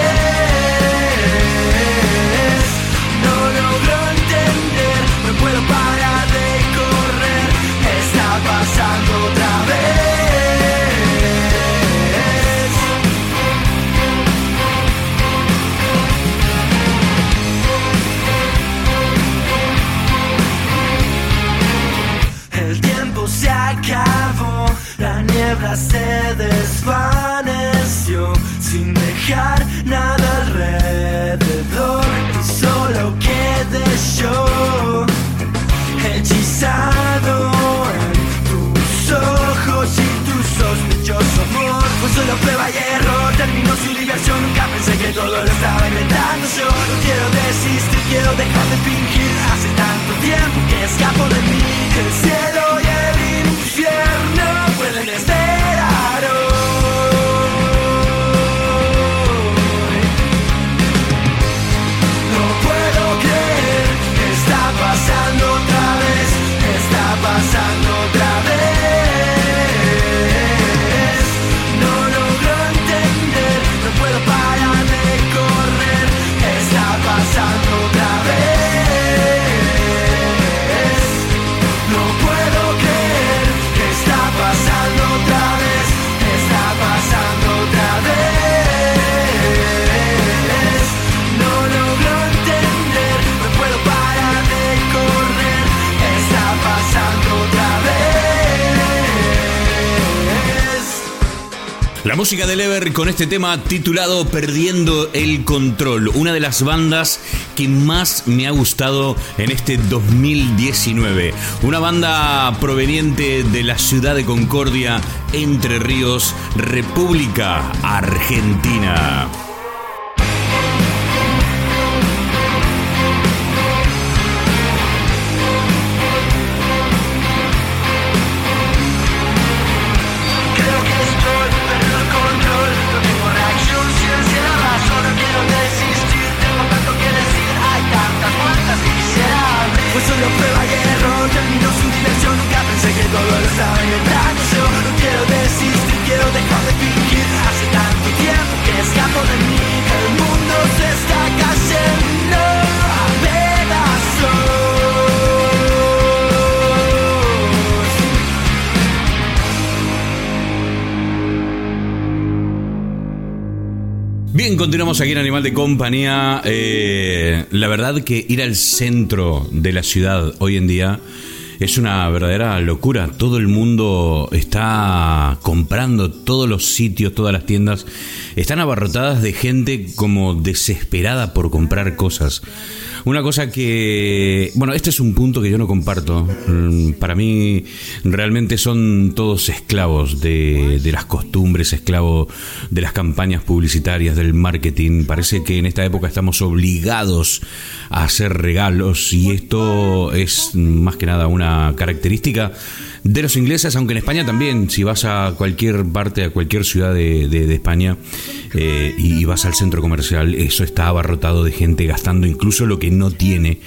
se desvaneció sin dejar nada alrededor y solo quedé yo hechizado en tus ojos y tu sospechoso amor. Fue solo prueba y error, terminó su diversión. Nunca pensé que todo lo estaba inventando yo. No quiero desistir, quiero dejar de fingir. Hace tanto tiempo que escapo de mí. El cielo La música de Lever con este tema titulado Perdiendo el Control, una de las bandas que más me ha gustado en este 2019. Una banda proveniente de la ciudad de Concordia, Entre Ríos, República Argentina. Continuamos aquí en Animal de Compañía. Eh, la verdad que ir al centro de la ciudad hoy en día es una verdadera locura. Todo el mundo está comprando, todos los sitios, todas las tiendas están abarrotadas de gente como desesperada por comprar cosas. Una cosa que, bueno, este es un punto que yo no comparto. Mm, Para mí realmente son todos esclavos de, de las costumbres, esclavos de las campañas publicitarias, del marketing. Parece que en esta época estamos obligados a hacer regalos y esto es más que nada una característica de los ingleses, aunque en España también, si vas a cualquier parte, a cualquier ciudad de, de- de España eh, y vas al centro comercial, eso está abarrotado de gente gastando incluso lo que no tiene.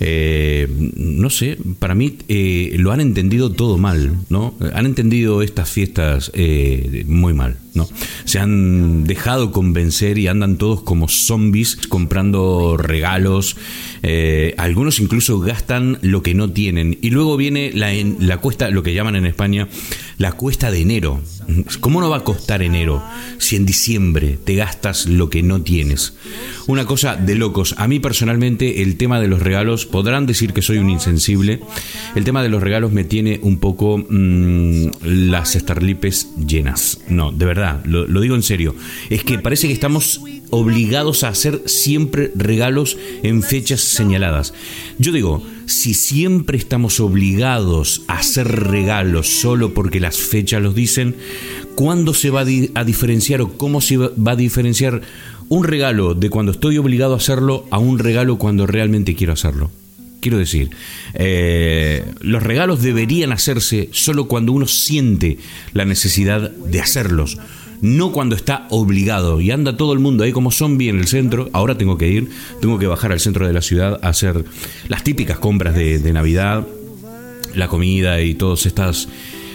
Eh, no sé, para mí eh, lo han entendido todo mal, ¿no? Han entendido estas fiestas eh, muy mal, ¿no? Se han dejado convencer y andan todos como zombies comprando regalos. eh, algunos incluso gastan lo que no tienen. Y luego viene la, la cuesta, lo que llaman en España, la cuesta de enero. ¿Cómo no va a costar enero si en diciembre te gastas lo que no tienes? Una cosa de locos. A mí personalmente el tema de los regalos, podrán decir que soy un insensible, el tema de los regalos me tiene un poco mm, las estarlipes llenas. No, de verdad, lo digo en serio. Es que parece que estamos obligados a hacer siempre regalos en fechas señaladas. Yo digo, si siempre estamos obligados a hacer regalos solo porque las fechas los dicen, ¿cuándo se va a, di- a diferenciar o cómo se va va a diferenciar un regalo de cuando estoy obligado a hacerlo a un regalo cuando realmente quiero hacerlo? Quiero decir, eh, los regalos deberían hacerse solo cuando uno siente la necesidad de hacerlos, no cuando está obligado y anda todo el mundo ahí como zombie en el centro. Ahora tengo que ir, tengo que bajar al centro de la ciudad a hacer las típicas compras de, de Navidad, la comida y todas estas.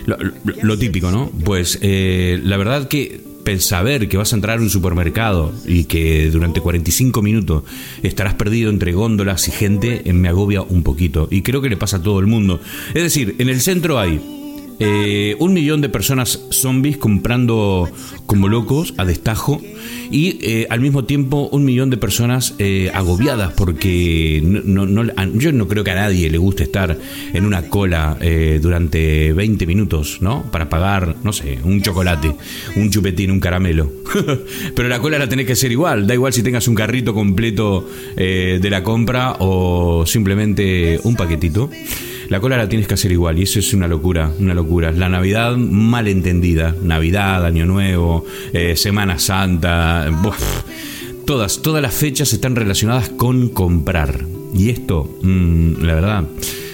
Lo, típico, ¿no? Pues eh, la verdad que saber que vas a entrar a un supermercado y que durante 45 minutos estarás perdido entre góndolas y gente eh, me agobia un poquito. Y creo que le pasa a todo el mundo. Es decir, en el centro hay eh, un millón de personas zombies comprando como locos a destajo y eh, al mismo tiempo un millón de personas eh, agobiadas porque no, no- no- yo no creo que a nadie le guste estar en una cola eh, durante 20 minutos, ¿no? Para pagar, no sé, un chocolate, un chupetín, un caramelo. (laughs) Pero la cola la tenés que hacer igual, da igual si tengas un carrito completo eh, de la compra o simplemente un paquetito. La cola la tienes que hacer igual y eso es una locura, una locura. La Navidad mal entendida, Navidad, Año Nuevo, eh, Semana Santa, todas, todas las fechas están relacionadas con comprar. Y esto, mm, la verdad,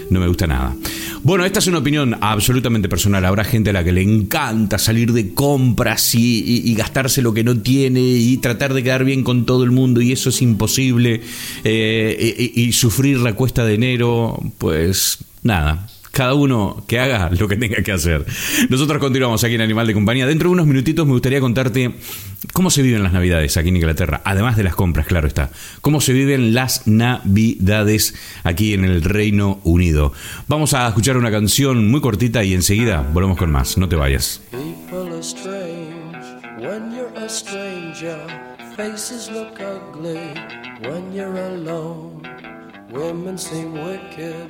no me gusta nada. Bueno, esta es una opinión absolutamente personal. Habrá gente a la que le encanta salir de compras y, y- y gastarse lo que no tiene y tratar de quedar bien con todo el mundo y eso es imposible. eh, y, y sufrir la cuesta de enero, pues nada. Cada uno que haga lo que tenga que hacer. Nosotros continuamos aquí en Animal de Compañía. Dentro de unos minutitos me gustaría contarte cómo se viven las Navidades aquí en Inglaterra. Además de las compras, claro está. Cómo se viven las Navidades aquí en el Reino Unido. Vamos a escuchar una canción muy cortita y enseguida volvemos con más. No te vayas. Women seem wicked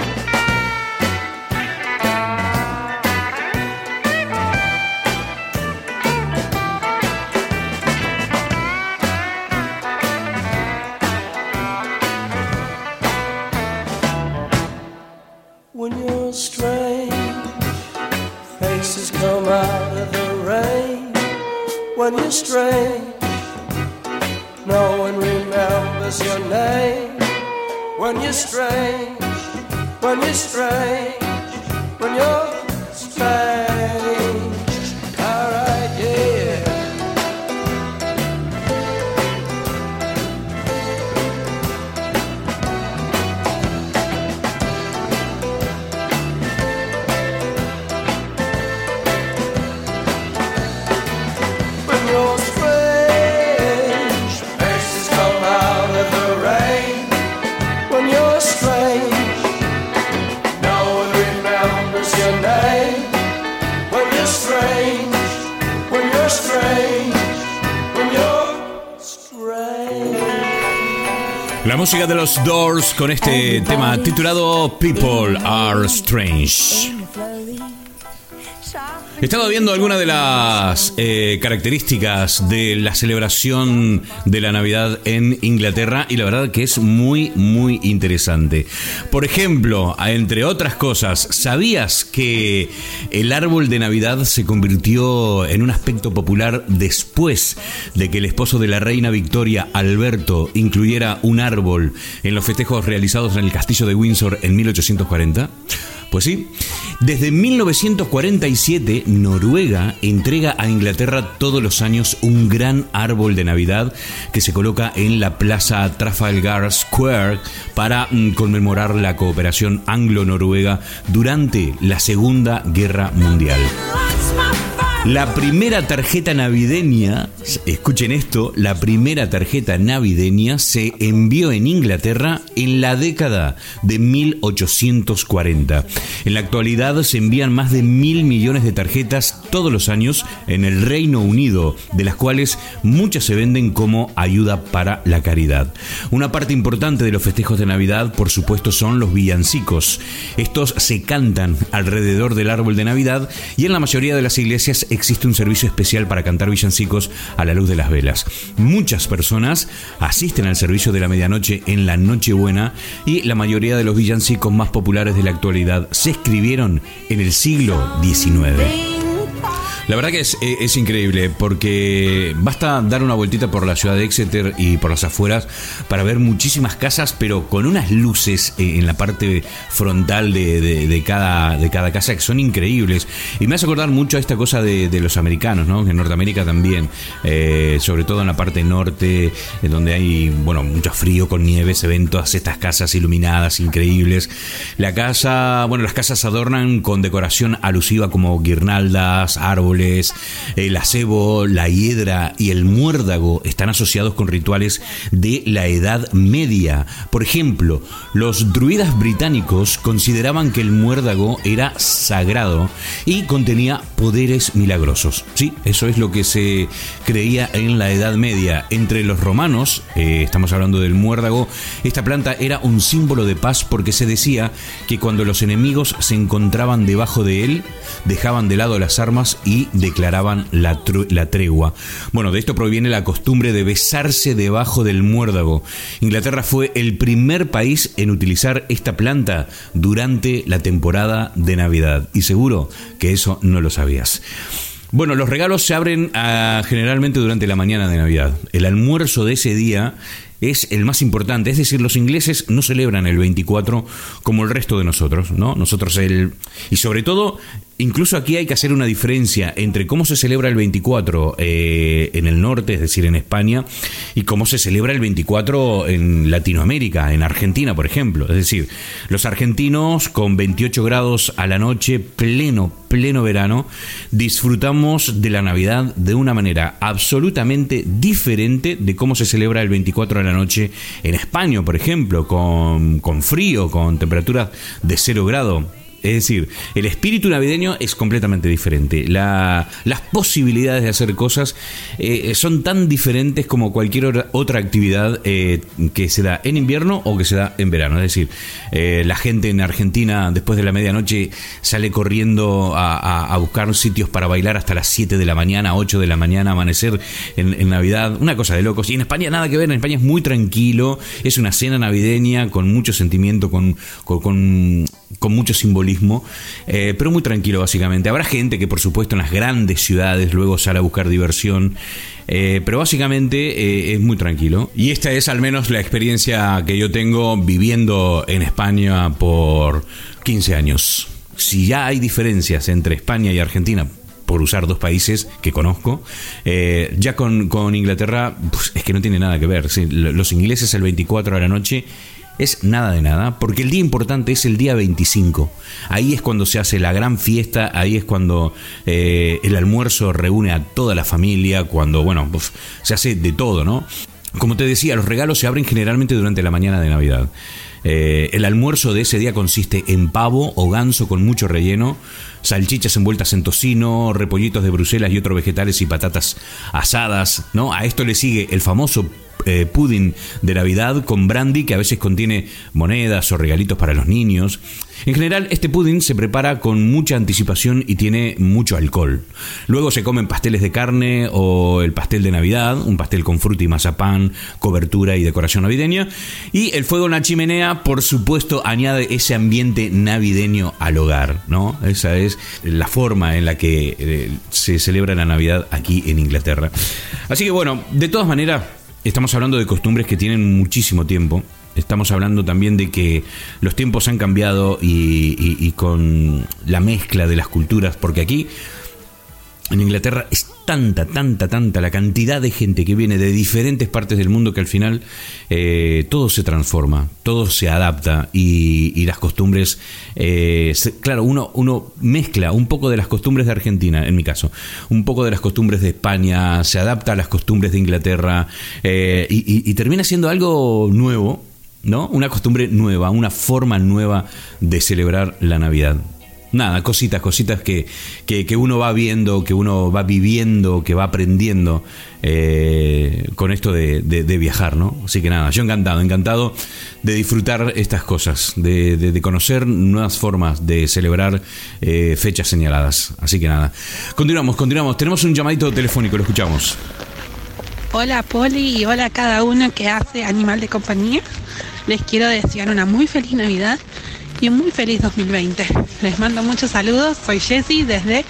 De los Doors con este tema titulado People Are Strange. Estaba viendo algunas de las eh, características de la celebración de la Navidad en Inglaterra y la verdad que es muy, muy interesante. Por ejemplo, entre otras cosas, ¿sabías que el árbol de Navidad se convirtió en un aspecto popular después de que el esposo de la reina Victoria, Alberto, incluyera un árbol en los festejos realizados en el castillo de Windsor en 1840? Pues sí, desde 1947 Noruega entrega a Inglaterra todos los años un gran árbol de Navidad que se coloca en la plaza Trafalgar Square para mm, conmemorar la cooperación anglo-noruega durante la Segunda Guerra Mundial. La primera tarjeta navideña, escuchen esto, la primera tarjeta navideña se envió en Inglaterra en la década de 1840. En la actualidad se envían más de mil millones de tarjetas todos los años en el Reino Unido, de las cuales muchas se venden como ayuda para la caridad. Una parte importante de los festejos de Navidad, por supuesto, son los villancicos. Estos se cantan alrededor del árbol de Navidad y en la mayoría de las iglesias existe un servicio especial para cantar villancicos a la luz de las velas. Muchas personas asisten al servicio de la medianoche en la Nochebuena y la mayoría de los villancicos más populares de la actualidad se escribieron en el siglo XIX. La verdad que es, eh, es increíble porque basta dar una vueltita por la ciudad de Exeter y por las afueras para ver muchísimas casas, pero con unas luces eh, en la parte frontal de, de- cada, de cada casa que son increíbles. Y me hace acordar mucho a esta cosa de, de los americanos, ¿no? En Norteamérica también, eh, sobre todo en la parte norte, donde hay, bueno, mucho frío con nieve, se ven todas estas casas iluminadas, increíbles. La casa, bueno, las casas se adornan con decoración alusiva como guirnaldas, árboles, el acebo, la hiedra y el muérdago están asociados con rituales de la Edad Media. Por ejemplo, los druidas británicos consideraban que el muérdago era sagrado y contenía poderes milagrosos. Sí, eso es lo que se creía en la Edad Media. Entre los romanos, eh, estamos hablando del muérdago, esta planta era un símbolo de paz porque se decía que cuando los enemigos se encontraban debajo de él, dejaban de lado las armas y declaraban la, la tregua. Bueno, de esto proviene la costumbre de besarse debajo del muérdago. Inglaterra fue el primer país en utilizar esta planta durante la temporada de Navidad. Y seguro que eso no lo sabías. Bueno, los regalos se abren ah, generalmente durante la mañana de Navidad. El almuerzo de ese día es el más importante. Es decir, los ingleses no celebran el 24 como el resto de nosotros, ¿no? Nosotros el... Y sobre todo, incluso aquí hay que hacer una diferencia entre cómo se celebra el 24 eh, en el norte, es decir, en España, y cómo se celebra el 24 en Latinoamérica, en Argentina, por ejemplo. Es decir, los argentinos con 28 grados a la noche, pleno, pleno verano, disfrutamos de la Navidad de una manera absolutamente diferente de cómo se celebra el 24 de la noche en España, por ejemplo, con, con frío, con temperaturas de 0 grado. Es decir, el espíritu navideño es completamente diferente. La- las posibilidades de hacer cosas eh, son tan diferentes como cualquier otra- actividad eh, que se da en invierno o que se da en verano. Es decir, eh, la gente en Argentina después de la medianoche sale corriendo a, buscar sitios para bailar hasta las 7 de la mañana, 8 de la mañana, amanecer en, en Navidad. Una cosa de locos. Y en España nada que ver. En España es muy tranquilo. Es una cena navideña con mucho sentimiento, con- con mucho simbolismo eh, pero muy tranquilo básicamente. Habrá gente que por supuesto en las grandes ciudades luego sale a buscar diversión, eh, pero básicamente eh, es muy tranquilo. Y esta es al menos la experiencia que yo tengo viviendo en España por 15 años. Si ya hay diferencias entre España y Argentina, por usar dos países que conozco. Ya con, con Inglaterra pues, es que no tiene nada que ver. Los ingleses el 24 de la noche es nada de nada, porque el día importante es el día 25. Ahí es cuando se hace la gran fiesta, ahí es cuando eh, el almuerzo reúne a toda la familia, cuando, bueno, pues, se hace de todo, ¿no? Como te decía, los regalos se abren generalmente durante la mañana de Navidad. Eh, el almuerzo de ese día consiste en pavo o ganso con mucho relleno, salchichas envueltas en tocino, repollitos de Bruselas y otros vegetales y patatas asadas, ¿no? A esto le sigue el famoso eh, pudding de Navidad con brandy que a veces contiene monedas o regalitos para los niños. En general, este pudding se prepara con mucha anticipación y tiene mucho alcohol. Luego se comen pasteles de carne o el pastel de Navidad, un pastel con fruta y mazapán, cobertura y decoración navideña. Y el fuego en la chimenea, por supuesto, añade ese ambiente navideño al hogar, ¿no? Esa es la forma en la que eh, se celebra la Navidad aquí en Inglaterra. Así que bueno, de todas maneras, estamos hablando de costumbres que tienen muchísimo tiempo. Estamos hablando también de que los tiempos han cambiado y, y- y con la mezcla de las culturas, porque aquí en Inglaterra tanta, tanta, tanta la cantidad de gente que viene de diferentes partes del mundo que al final eh, todo se transforma, todo se adapta y, las costumbres, eh, claro, uno, uno mezcla un poco de las costumbres de Argentina, en mi caso, un poco de las costumbres de España, se adapta a las costumbres de Inglaterra eh, y- y termina siendo algo nuevo, ¿no? Una costumbre nueva, una forma nueva de celebrar la Navidad. Nada, cositas, cositas que, que, que uno va viendo, que uno va viviendo, que va aprendiendo eh, con esto de, de- viajar, ¿no? Así que nada, yo encantado, encantado de disfrutar estas cosas, de, de- de conocer nuevas formas de celebrar eh, fechas señaladas. Así que nada, continuamos, continuamos. Tenemos un llamadito telefónico, lo escuchamos. Hola Poli y hola a cada uno que hace Animal de Compañía. Les quiero desear una muy feliz Navidad y un muy feliz 2020. Les mando muchos saludos. Soy Jessie desde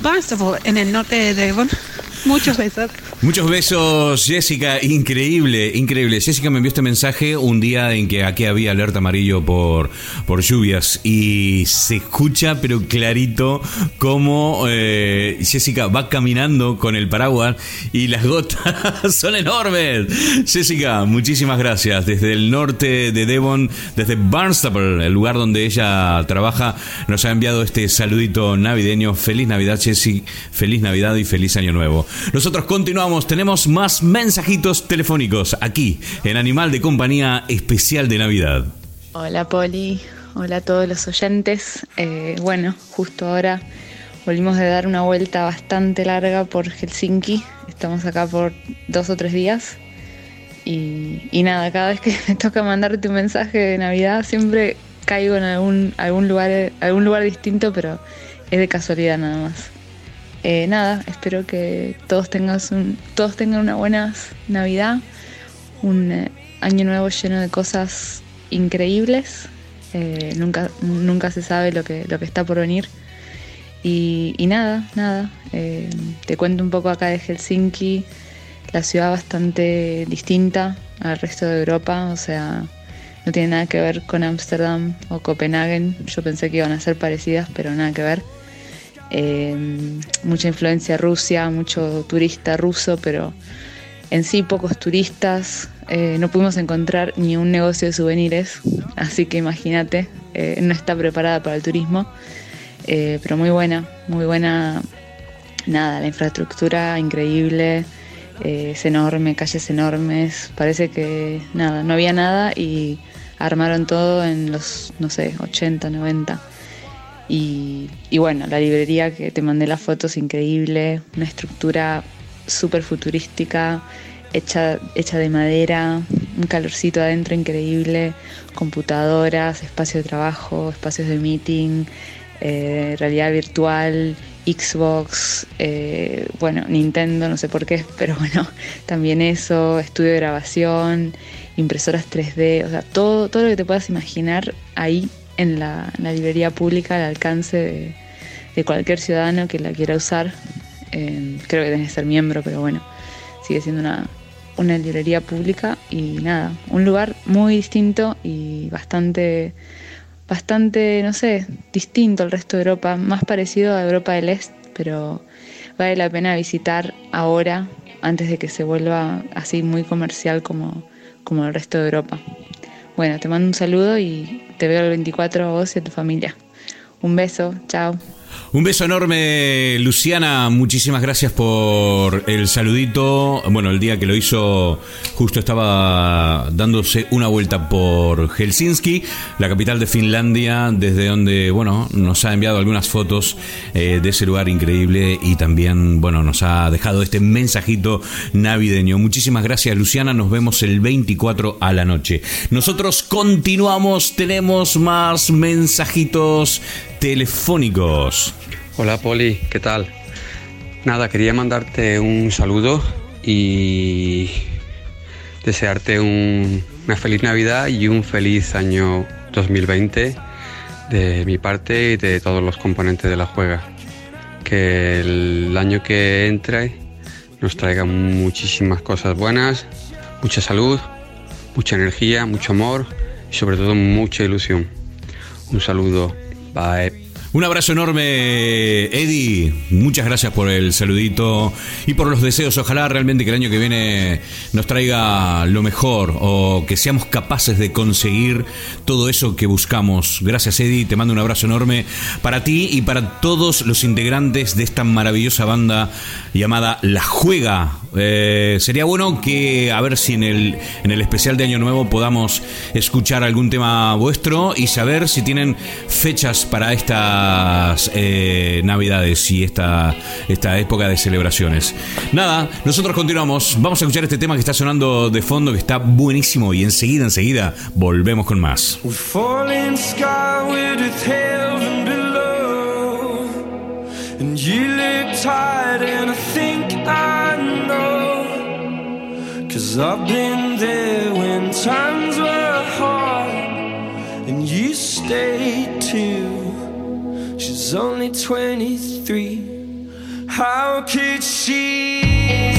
Barnstable, en el norte de Devon. Muchos besos. Muchos besos, Jessica. Increíble, increíble. Jessica me envió este mensaje un día en que aquí había alerta amarillo por, por lluvias y se escucha, pero clarito, cómo eh, Jessica va caminando con el paraguas y las gotas (laughs) son enormes. Jessica, muchísimas gracias. Desde el norte de Devon, desde Barnstable, el lugar donde ella trabaja, nos ha enviado este saludito navideño. Feliz Navidad, Jessica. Feliz Navidad y feliz Año Nuevo. Nosotros continuamos, tenemos más mensajitos telefónicos aquí en Animal de Compañía Especial de Navidad. Hola Poli, hola a todos los oyentes. Eh, bueno, justo ahora volvimos de dar una vuelta bastante larga por Helsinki. Estamos acá por dos o tres días. Y, y nada, cada vez que (laughs) me toca mandarte un mensaje de Navidad siempre caigo en algún, algún, lugar, algún lugar distinto, pero es de casualidad nada más. Eh, nada, espero que todos, tengas un, todos tengan una buena Navidad, un eh, año nuevo lleno de cosas increíbles. Eh, nunca, nunca se sabe lo que, lo que está por venir. Y, nada, nada. eh, te cuento un poco acá de Helsinki, la ciudad bastante distinta al resto de Europa, o sea, no tiene nada que ver con Ámsterdam o Copenhague. Yo pensé que iban a ser parecidas, pero nada que ver. Eh, mucha influencia rusia, mucho turista ruso, pero en sí pocos turistas. Eh, no pudimos encontrar ni un negocio de souvenirs, así que imagínate, eh, no está preparada para el turismo. Eh, pero muy buena, muy buena. Nada, la infraestructura increíble, es enorme, calles enormes. Parece que nada, no había nada y armaron todo en los, no sé, 80, 90. Y, bueno, la librería que te mandé las fotos, increíble, una estructura súper futurística, hecha, hecha de madera, un calorcito adentro increíble, computadoras, espacio de trabajo, espacios de meeting, eh, realidad virtual, Xbox, eh, bueno, Nintendo, no sé por qué, (laughs) pero bueno, también eso, estudio de grabación, impresoras 3D, o sea, todo, todo lo que te puedas imaginar ahí en la, librería pública al alcance de, cualquier ciudadano que la quiera usar. Creo que tenés que ser miembro, pero bueno, sigue siendo una, una librería pública y nada, un lugar muy distinto y bastante, bastante, no sé, distinto al resto de Europa, más parecido a Europa del Este, pero vale la pena visitar ahora antes de que se vuelva así muy comercial como, como el resto de Europa. Bueno, te mando un saludo y te veo el 24 a vos y a tu familia. Un beso, chao. Un beso enorme, Luciana. Muchísimas gracias por el saludito. Bueno, el día que lo hizo, justo estaba dándose una vuelta por Helsinki, la capital de Finlandia, desde donde, bueno, nos ha enviado algunas fotos eh, de ese lugar increíble y también, bueno, nos ha dejado este mensajito navideño. Muchísimas gracias, Luciana. Nos vemos el 24 a la noche. Nosotros continuamos, tenemos más mensajitos telefónicos. Hola Poli, ¿qué tal? Nada, quería mandarte un saludo y desearte un- una feliz Navidad y un feliz año 2020 de mi parte y de todos los componentes de la juega. Que el año que entre nos traiga muchísimas cosas buenas, mucha salud, mucha energía, mucho amor y sobre todo mucha ilusión. Un saludo. Un abrazo enorme, Eddie. Muchas gracias por el saludito y por los deseos. Ojalá realmente que el año que viene nos traiga lo mejor o que seamos capaces de conseguir todo eso que buscamos. Gracias, Eddie. Te mando un abrazo enorme para ti y para todos los integrantes de esta maravillosa banda llamada La Juega. Eh, sería bueno que, a ver si en el, en el especial de Año Nuevo podamos escuchar algún tema vuestro y saber si tienen fechas para estas eh, Navidades y esta, esta época de celebraciones. Nada, nosotros continuamos. Vamos a escuchar este tema que está sonando de fondo, que está buenísimo y enseguida, enseguida volvemos con más. And. Cause I've been there when times were hard. And you stayed too. She's only 23. How could she?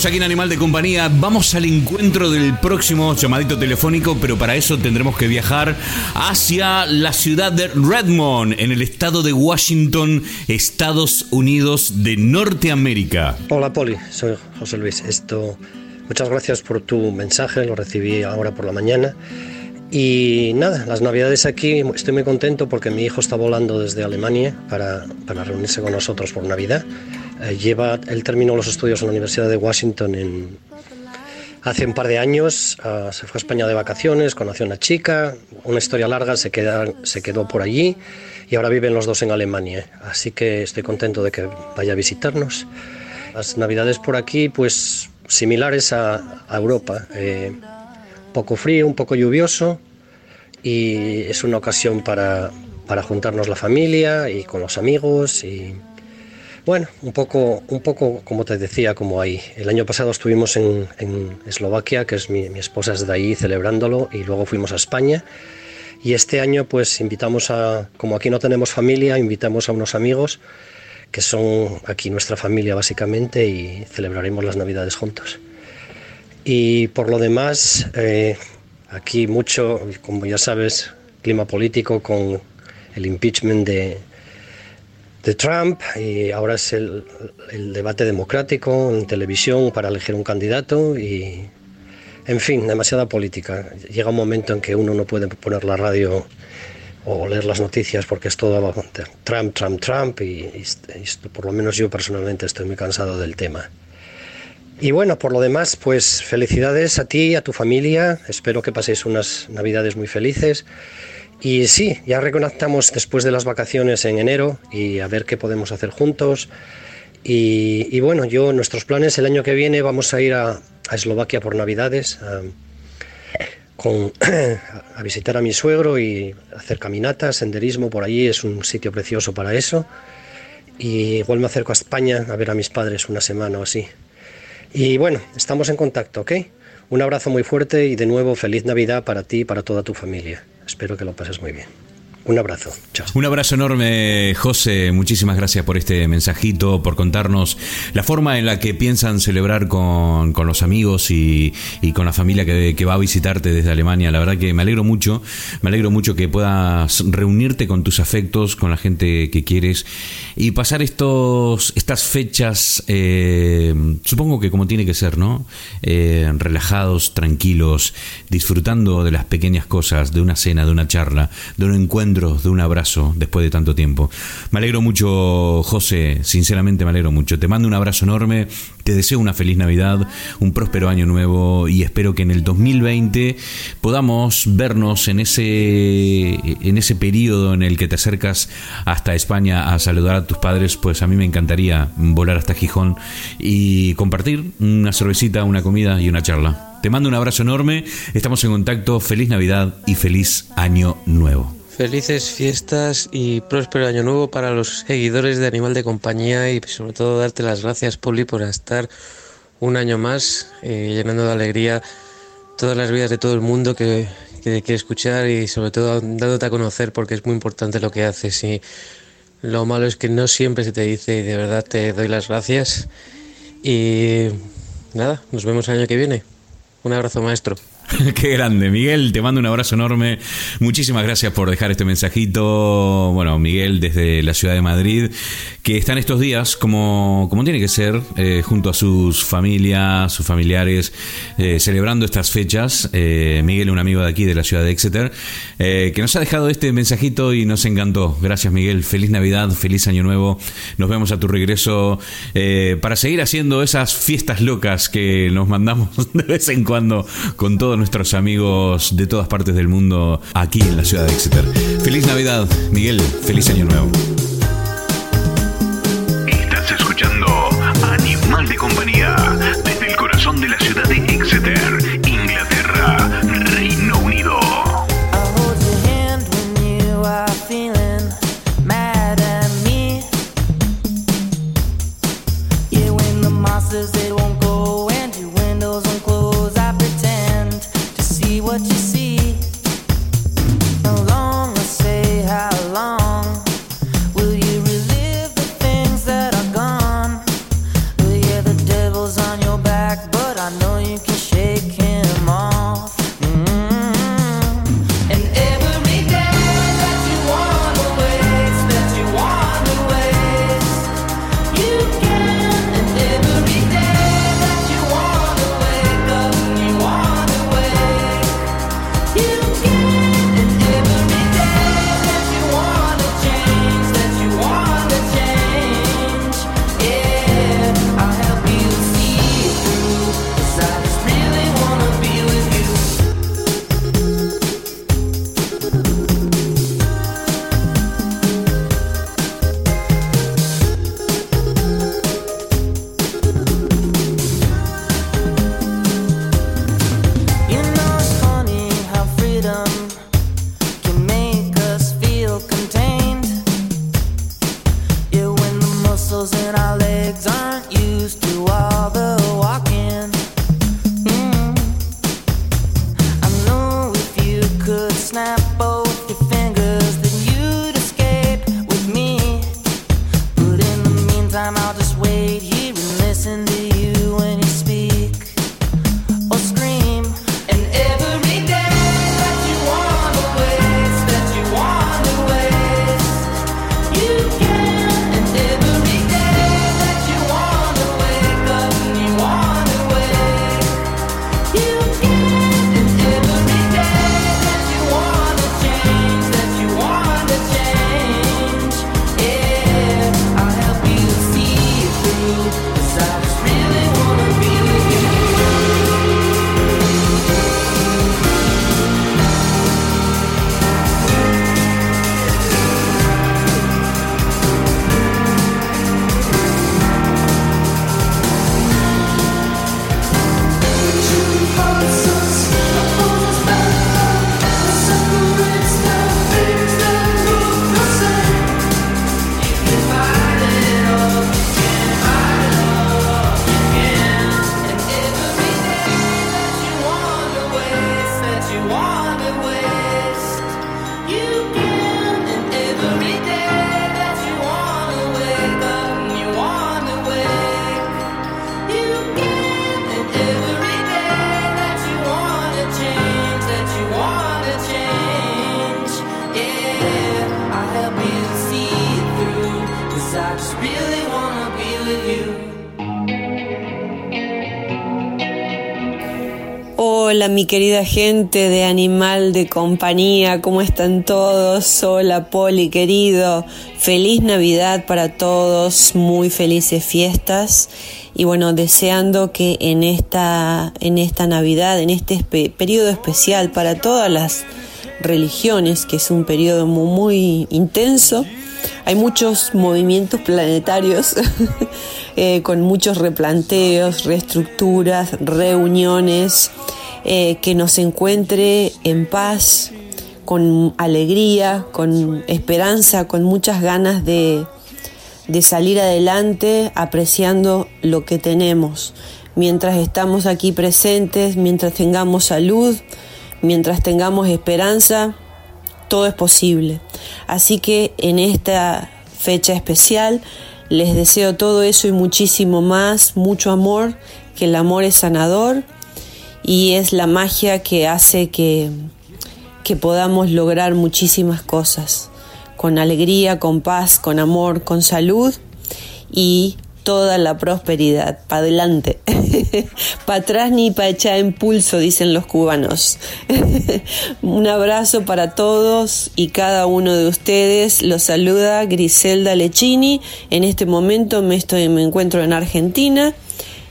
Continuamos aquí en Animal de Compañía. Vamos al encuentro del próximo llamadito telefónico, pero para eso tendremos que viajar hacia la ciudad de Redmond, en el estado de Washington, Estados Unidos de Norteamérica. Hola Poli, soy José Luis. Esto, muchas gracias por tu mensaje, lo recibí ahora por la mañana. Y nada, las navidades aquí estoy muy contento porque mi hijo está volando desde Alemania para, para reunirse con nosotros por Navidad. Eh, lleva, él terminó los estudios en la Universidad de Washington hace un par de años. ah, se fue a España de vacaciones, conoció una chica, una historia larga, se, queda, se quedó por allí y ahora viven los dos en Alemania. Así que estoy contento de que vaya a visitarnos. Las navidades por aquí, pues similares a, a Europa. Eh, poco frío, un poco lluvioso y es una ocasión para, para juntarnos la familia y con los amigos y bueno, un poco, un poco como te decía, como ahí. El año pasado estuvimos en, Eslovaquia, que es mi, mi esposa es de ahí celebrándolo y luego fuimos a España. Y este año pues invitamos a, como aquí no tenemos familia, invitamos a unos amigos que son aquí nuestra familia básicamente y celebraremos las navidades juntos. Y por lo demás, eh, aquí mucho, como ya sabes, clima político con el impeachment de, de Trump y ahora es el, debate democrático en televisión para elegir un candidato y, en fin, demasiada política. Llega un momento en que uno no puede poner la radio o leer las noticias porque es todo Trump, Trump, Trump y, y- y por lo menos yo personalmente estoy muy cansado del tema. Y bueno, por lo demás, pues felicidades a ti y a tu familia. Espero que paséis unas navidades muy felices. Y sí, ya reconectamos después de las vacaciones en enero y a ver qué podemos hacer juntos. Y, bueno, yo, nuestros planes el año que viene vamos a ir a, Eslovaquia por Navidades. a- (clears throat) a visitar a mi suegro y hacer caminatas, senderismo por allí, es un sitio precioso para eso. Y igual me acerco a España a ver a mis padres una semana o así. Y bueno, estamos en contacto, ¿ok? Un abrazo muy fuerte y de nuevo feliz Navidad para ti y para toda tu familia. Espero que lo pases muy bien. Un abrazo. Un abrazo enorme, José. Muchísimas gracias por este mensajito, por contarnos la forma en la que piensan celebrar con, con los amigos y, y con la familia que, que va a visitarte desde Alemania. La verdad que me alegro mucho, me alegro mucho que puedas reunirte con tus afectos, con la gente que quieres y pasar estos, estas fechas, eh, supongo que como tiene que ser, ¿no? Eh, relajados, tranquilos, disfrutando de las pequeñas cosas, de una cena, de una charla, de un encuentro, de un abrazo después de tanto tiempo. Me alegro mucho, José, sinceramente me alegro mucho. Te mando un abrazo enorme, te deseo una feliz Navidad, un próspero año nuevo y espero que en el 2020 podamos vernos en ese, en ese periodo en el que te acercas hasta España a saludar a tus padres, pues a mí me encantaría volar hasta Gijón y compartir una cervecita, una comida y una charla. Te mando un abrazo enorme, estamos en contacto, feliz Navidad y feliz año nuevo. Felices fiestas y próspero año nuevo para los seguidores de Animal de Compañía y sobre todo darte las gracias, Poli, por estar un año más eh, llenando de alegría todas las vidas de todo el mundo que, que quiere escuchar y sobre todo dándote a conocer porque es muy importante lo que haces y lo malo es que no siempre se te dice y de verdad te doy las gracias y nada, nos vemos el año que viene. Un abrazo maestro. (laughs) Qué grande, Miguel, te mando un abrazo enorme. Muchísimas gracias por dejar este mensajito. Bueno, Miguel desde la ciudad de Madrid, que está en estos días, como, como tiene que ser, eh, junto a sus familias, sus familiares, eh, celebrando estas fechas. Eh, Miguel, un amigo de aquí, de la ciudad de Exeter, que nos ha dejado este mensajito y nos encantó. Gracias, Miguel. Feliz Navidad, feliz Año Nuevo. Nos vemos a tu regreso para seguir haciendo esas fiestas locas que nos mandamos (laughs) de vez en cuando con todos nuestros amigos de todas partes del mundo aquí en la ciudad de Exeter. Feliz Navidad, Miguel. Feliz Año Nuevo. Mi querida gente de Animal de Compañía, ¿cómo están todos? Hola Poli querido, feliz Navidad para todos, muy felices fiestas y bueno, deseando que en esta, en esta Navidad, en este periodo especial para todas las religiones, que es un periodo muy, muy intenso, hay muchos movimientos planetarios (laughs) eh, con muchos replanteos, reestructuras, reuniones, eh, que nos encuentre en paz, con alegría, con esperanza, con muchas ganas de, de salir adelante apreciando lo que tenemos. Mientras estamos aquí presentes, mientras tengamos salud, mientras tengamos esperanza, todo es posible. Así que en esta fecha especial les deseo todo eso y muchísimo más, mucho amor, que el amor es sanador y es la magia que hace que, que podamos lograr muchísimas cosas, con alegría, con paz, con amor, con salud y toda la prosperidad. Para adelante. (laughs) para atrás ni para echar impulso, dicen los cubanos. (laughs) Un abrazo para todos y cada uno de ustedes. Los saluda Griselda Lechini. En este momento me, estoy, me encuentro en Argentina.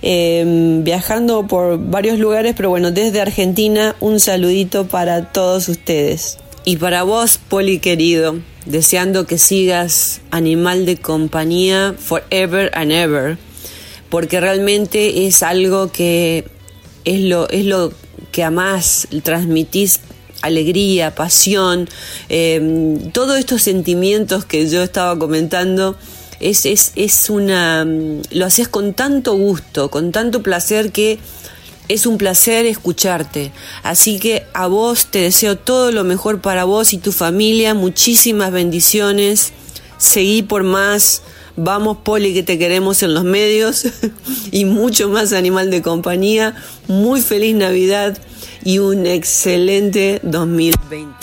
Eh, viajando por varios lugares, pero bueno, desde Argentina un saludito para todos ustedes. Y para vos, Poli querido, deseando que sigas animal de compañía forever and ever, porque realmente es algo que es lo, es lo que amás, transmitís alegría, pasión, eh, todos estos sentimientos que yo estaba comentando. Es, es, es una. Lo haces con tanto gusto, con tanto placer que es un placer escucharte. Así que a vos te deseo todo lo mejor para vos y tu familia. Muchísimas bendiciones. Seguí por más. Vamos, Poli, que te queremos en los medios. (laughs) y mucho más animal de compañía. Muy feliz Navidad y un excelente 2020.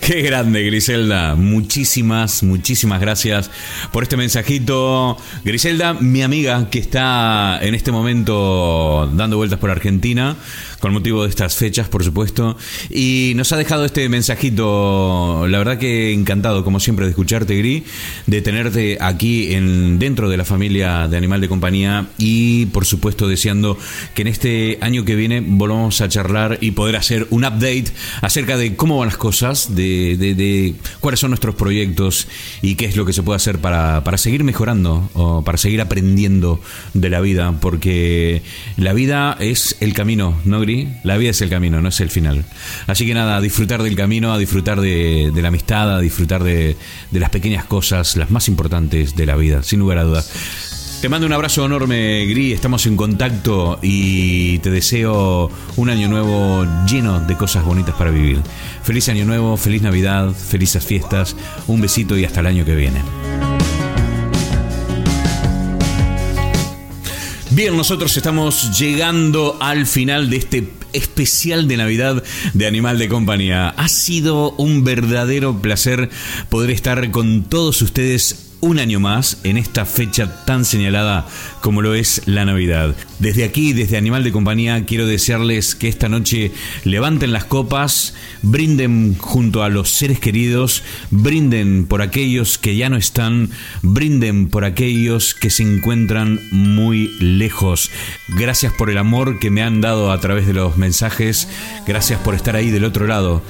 Qué grande, Griselda. Muchísimas, muchísimas gracias por este mensajito. Griselda, mi amiga que está en este momento dando vueltas por Argentina, con motivo de estas fechas, por supuesto, y nos ha dejado este mensajito. La verdad que encantado, como siempre, de escucharte, Gri, de tenerte aquí en, dentro de la familia de Animal de Compañía y, por supuesto, deseando que en este año que viene volvamos a charlar y poder hacer un update acerca de cómo van las cosas, de, de- de cuáles son nuestros proyectos y qué es lo que se puede hacer para, para seguir mejorando o para seguir aprendiendo de la vida, porque la vida es el camino, ¿no, La vida es el camino, no es el final. Así que nada, a disfrutar del camino, a disfrutar de, de la amistad, a disfrutar de, de las pequeñas cosas, las más importantes de la vida, sin lugar a dudas. Te mando un abrazo enorme, Gri. Estamos en contacto y te deseo un año nuevo lleno de cosas bonitas para vivir. Feliz año nuevo, feliz Navidad, felices fiestas. Un besito y hasta el año que viene. Bien, nosotros estamos llegando al final de este especial de Navidad de Animal de Compañía. Ha sido un verdadero placer poder estar con todos ustedes un año más en esta fecha tan señalada como lo es la Navidad. Desde aquí, desde Animal de Compañía, quiero desearles que esta noche levanten las copas, brinden junto a los seres queridos, brinden por aquellos que ya no están, brinden por aquellos que se encuentran muy lejos. Gracias por el amor que me han dado a través de los mensajes, gracias por estar ahí del otro lado.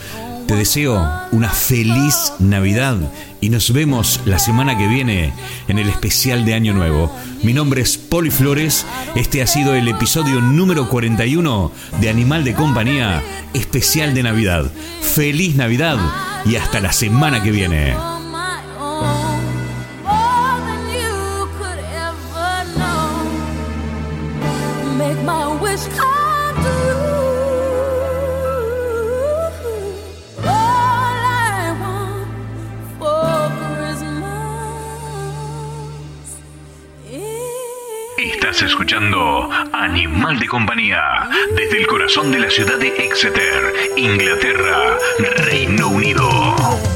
Te deseo una feliz Navidad y nos vemos la semana que viene en el especial de Año Nuevo. Mi nombre es Poli Flores, este ha sido el episodio número 41 de Animal de Compañía, especial de Navidad. Feliz Navidad y hasta la semana que viene. Escuchando Animal de Compañía desde el corazón de la ciudad de Exeter, Inglaterra, Reino Unido.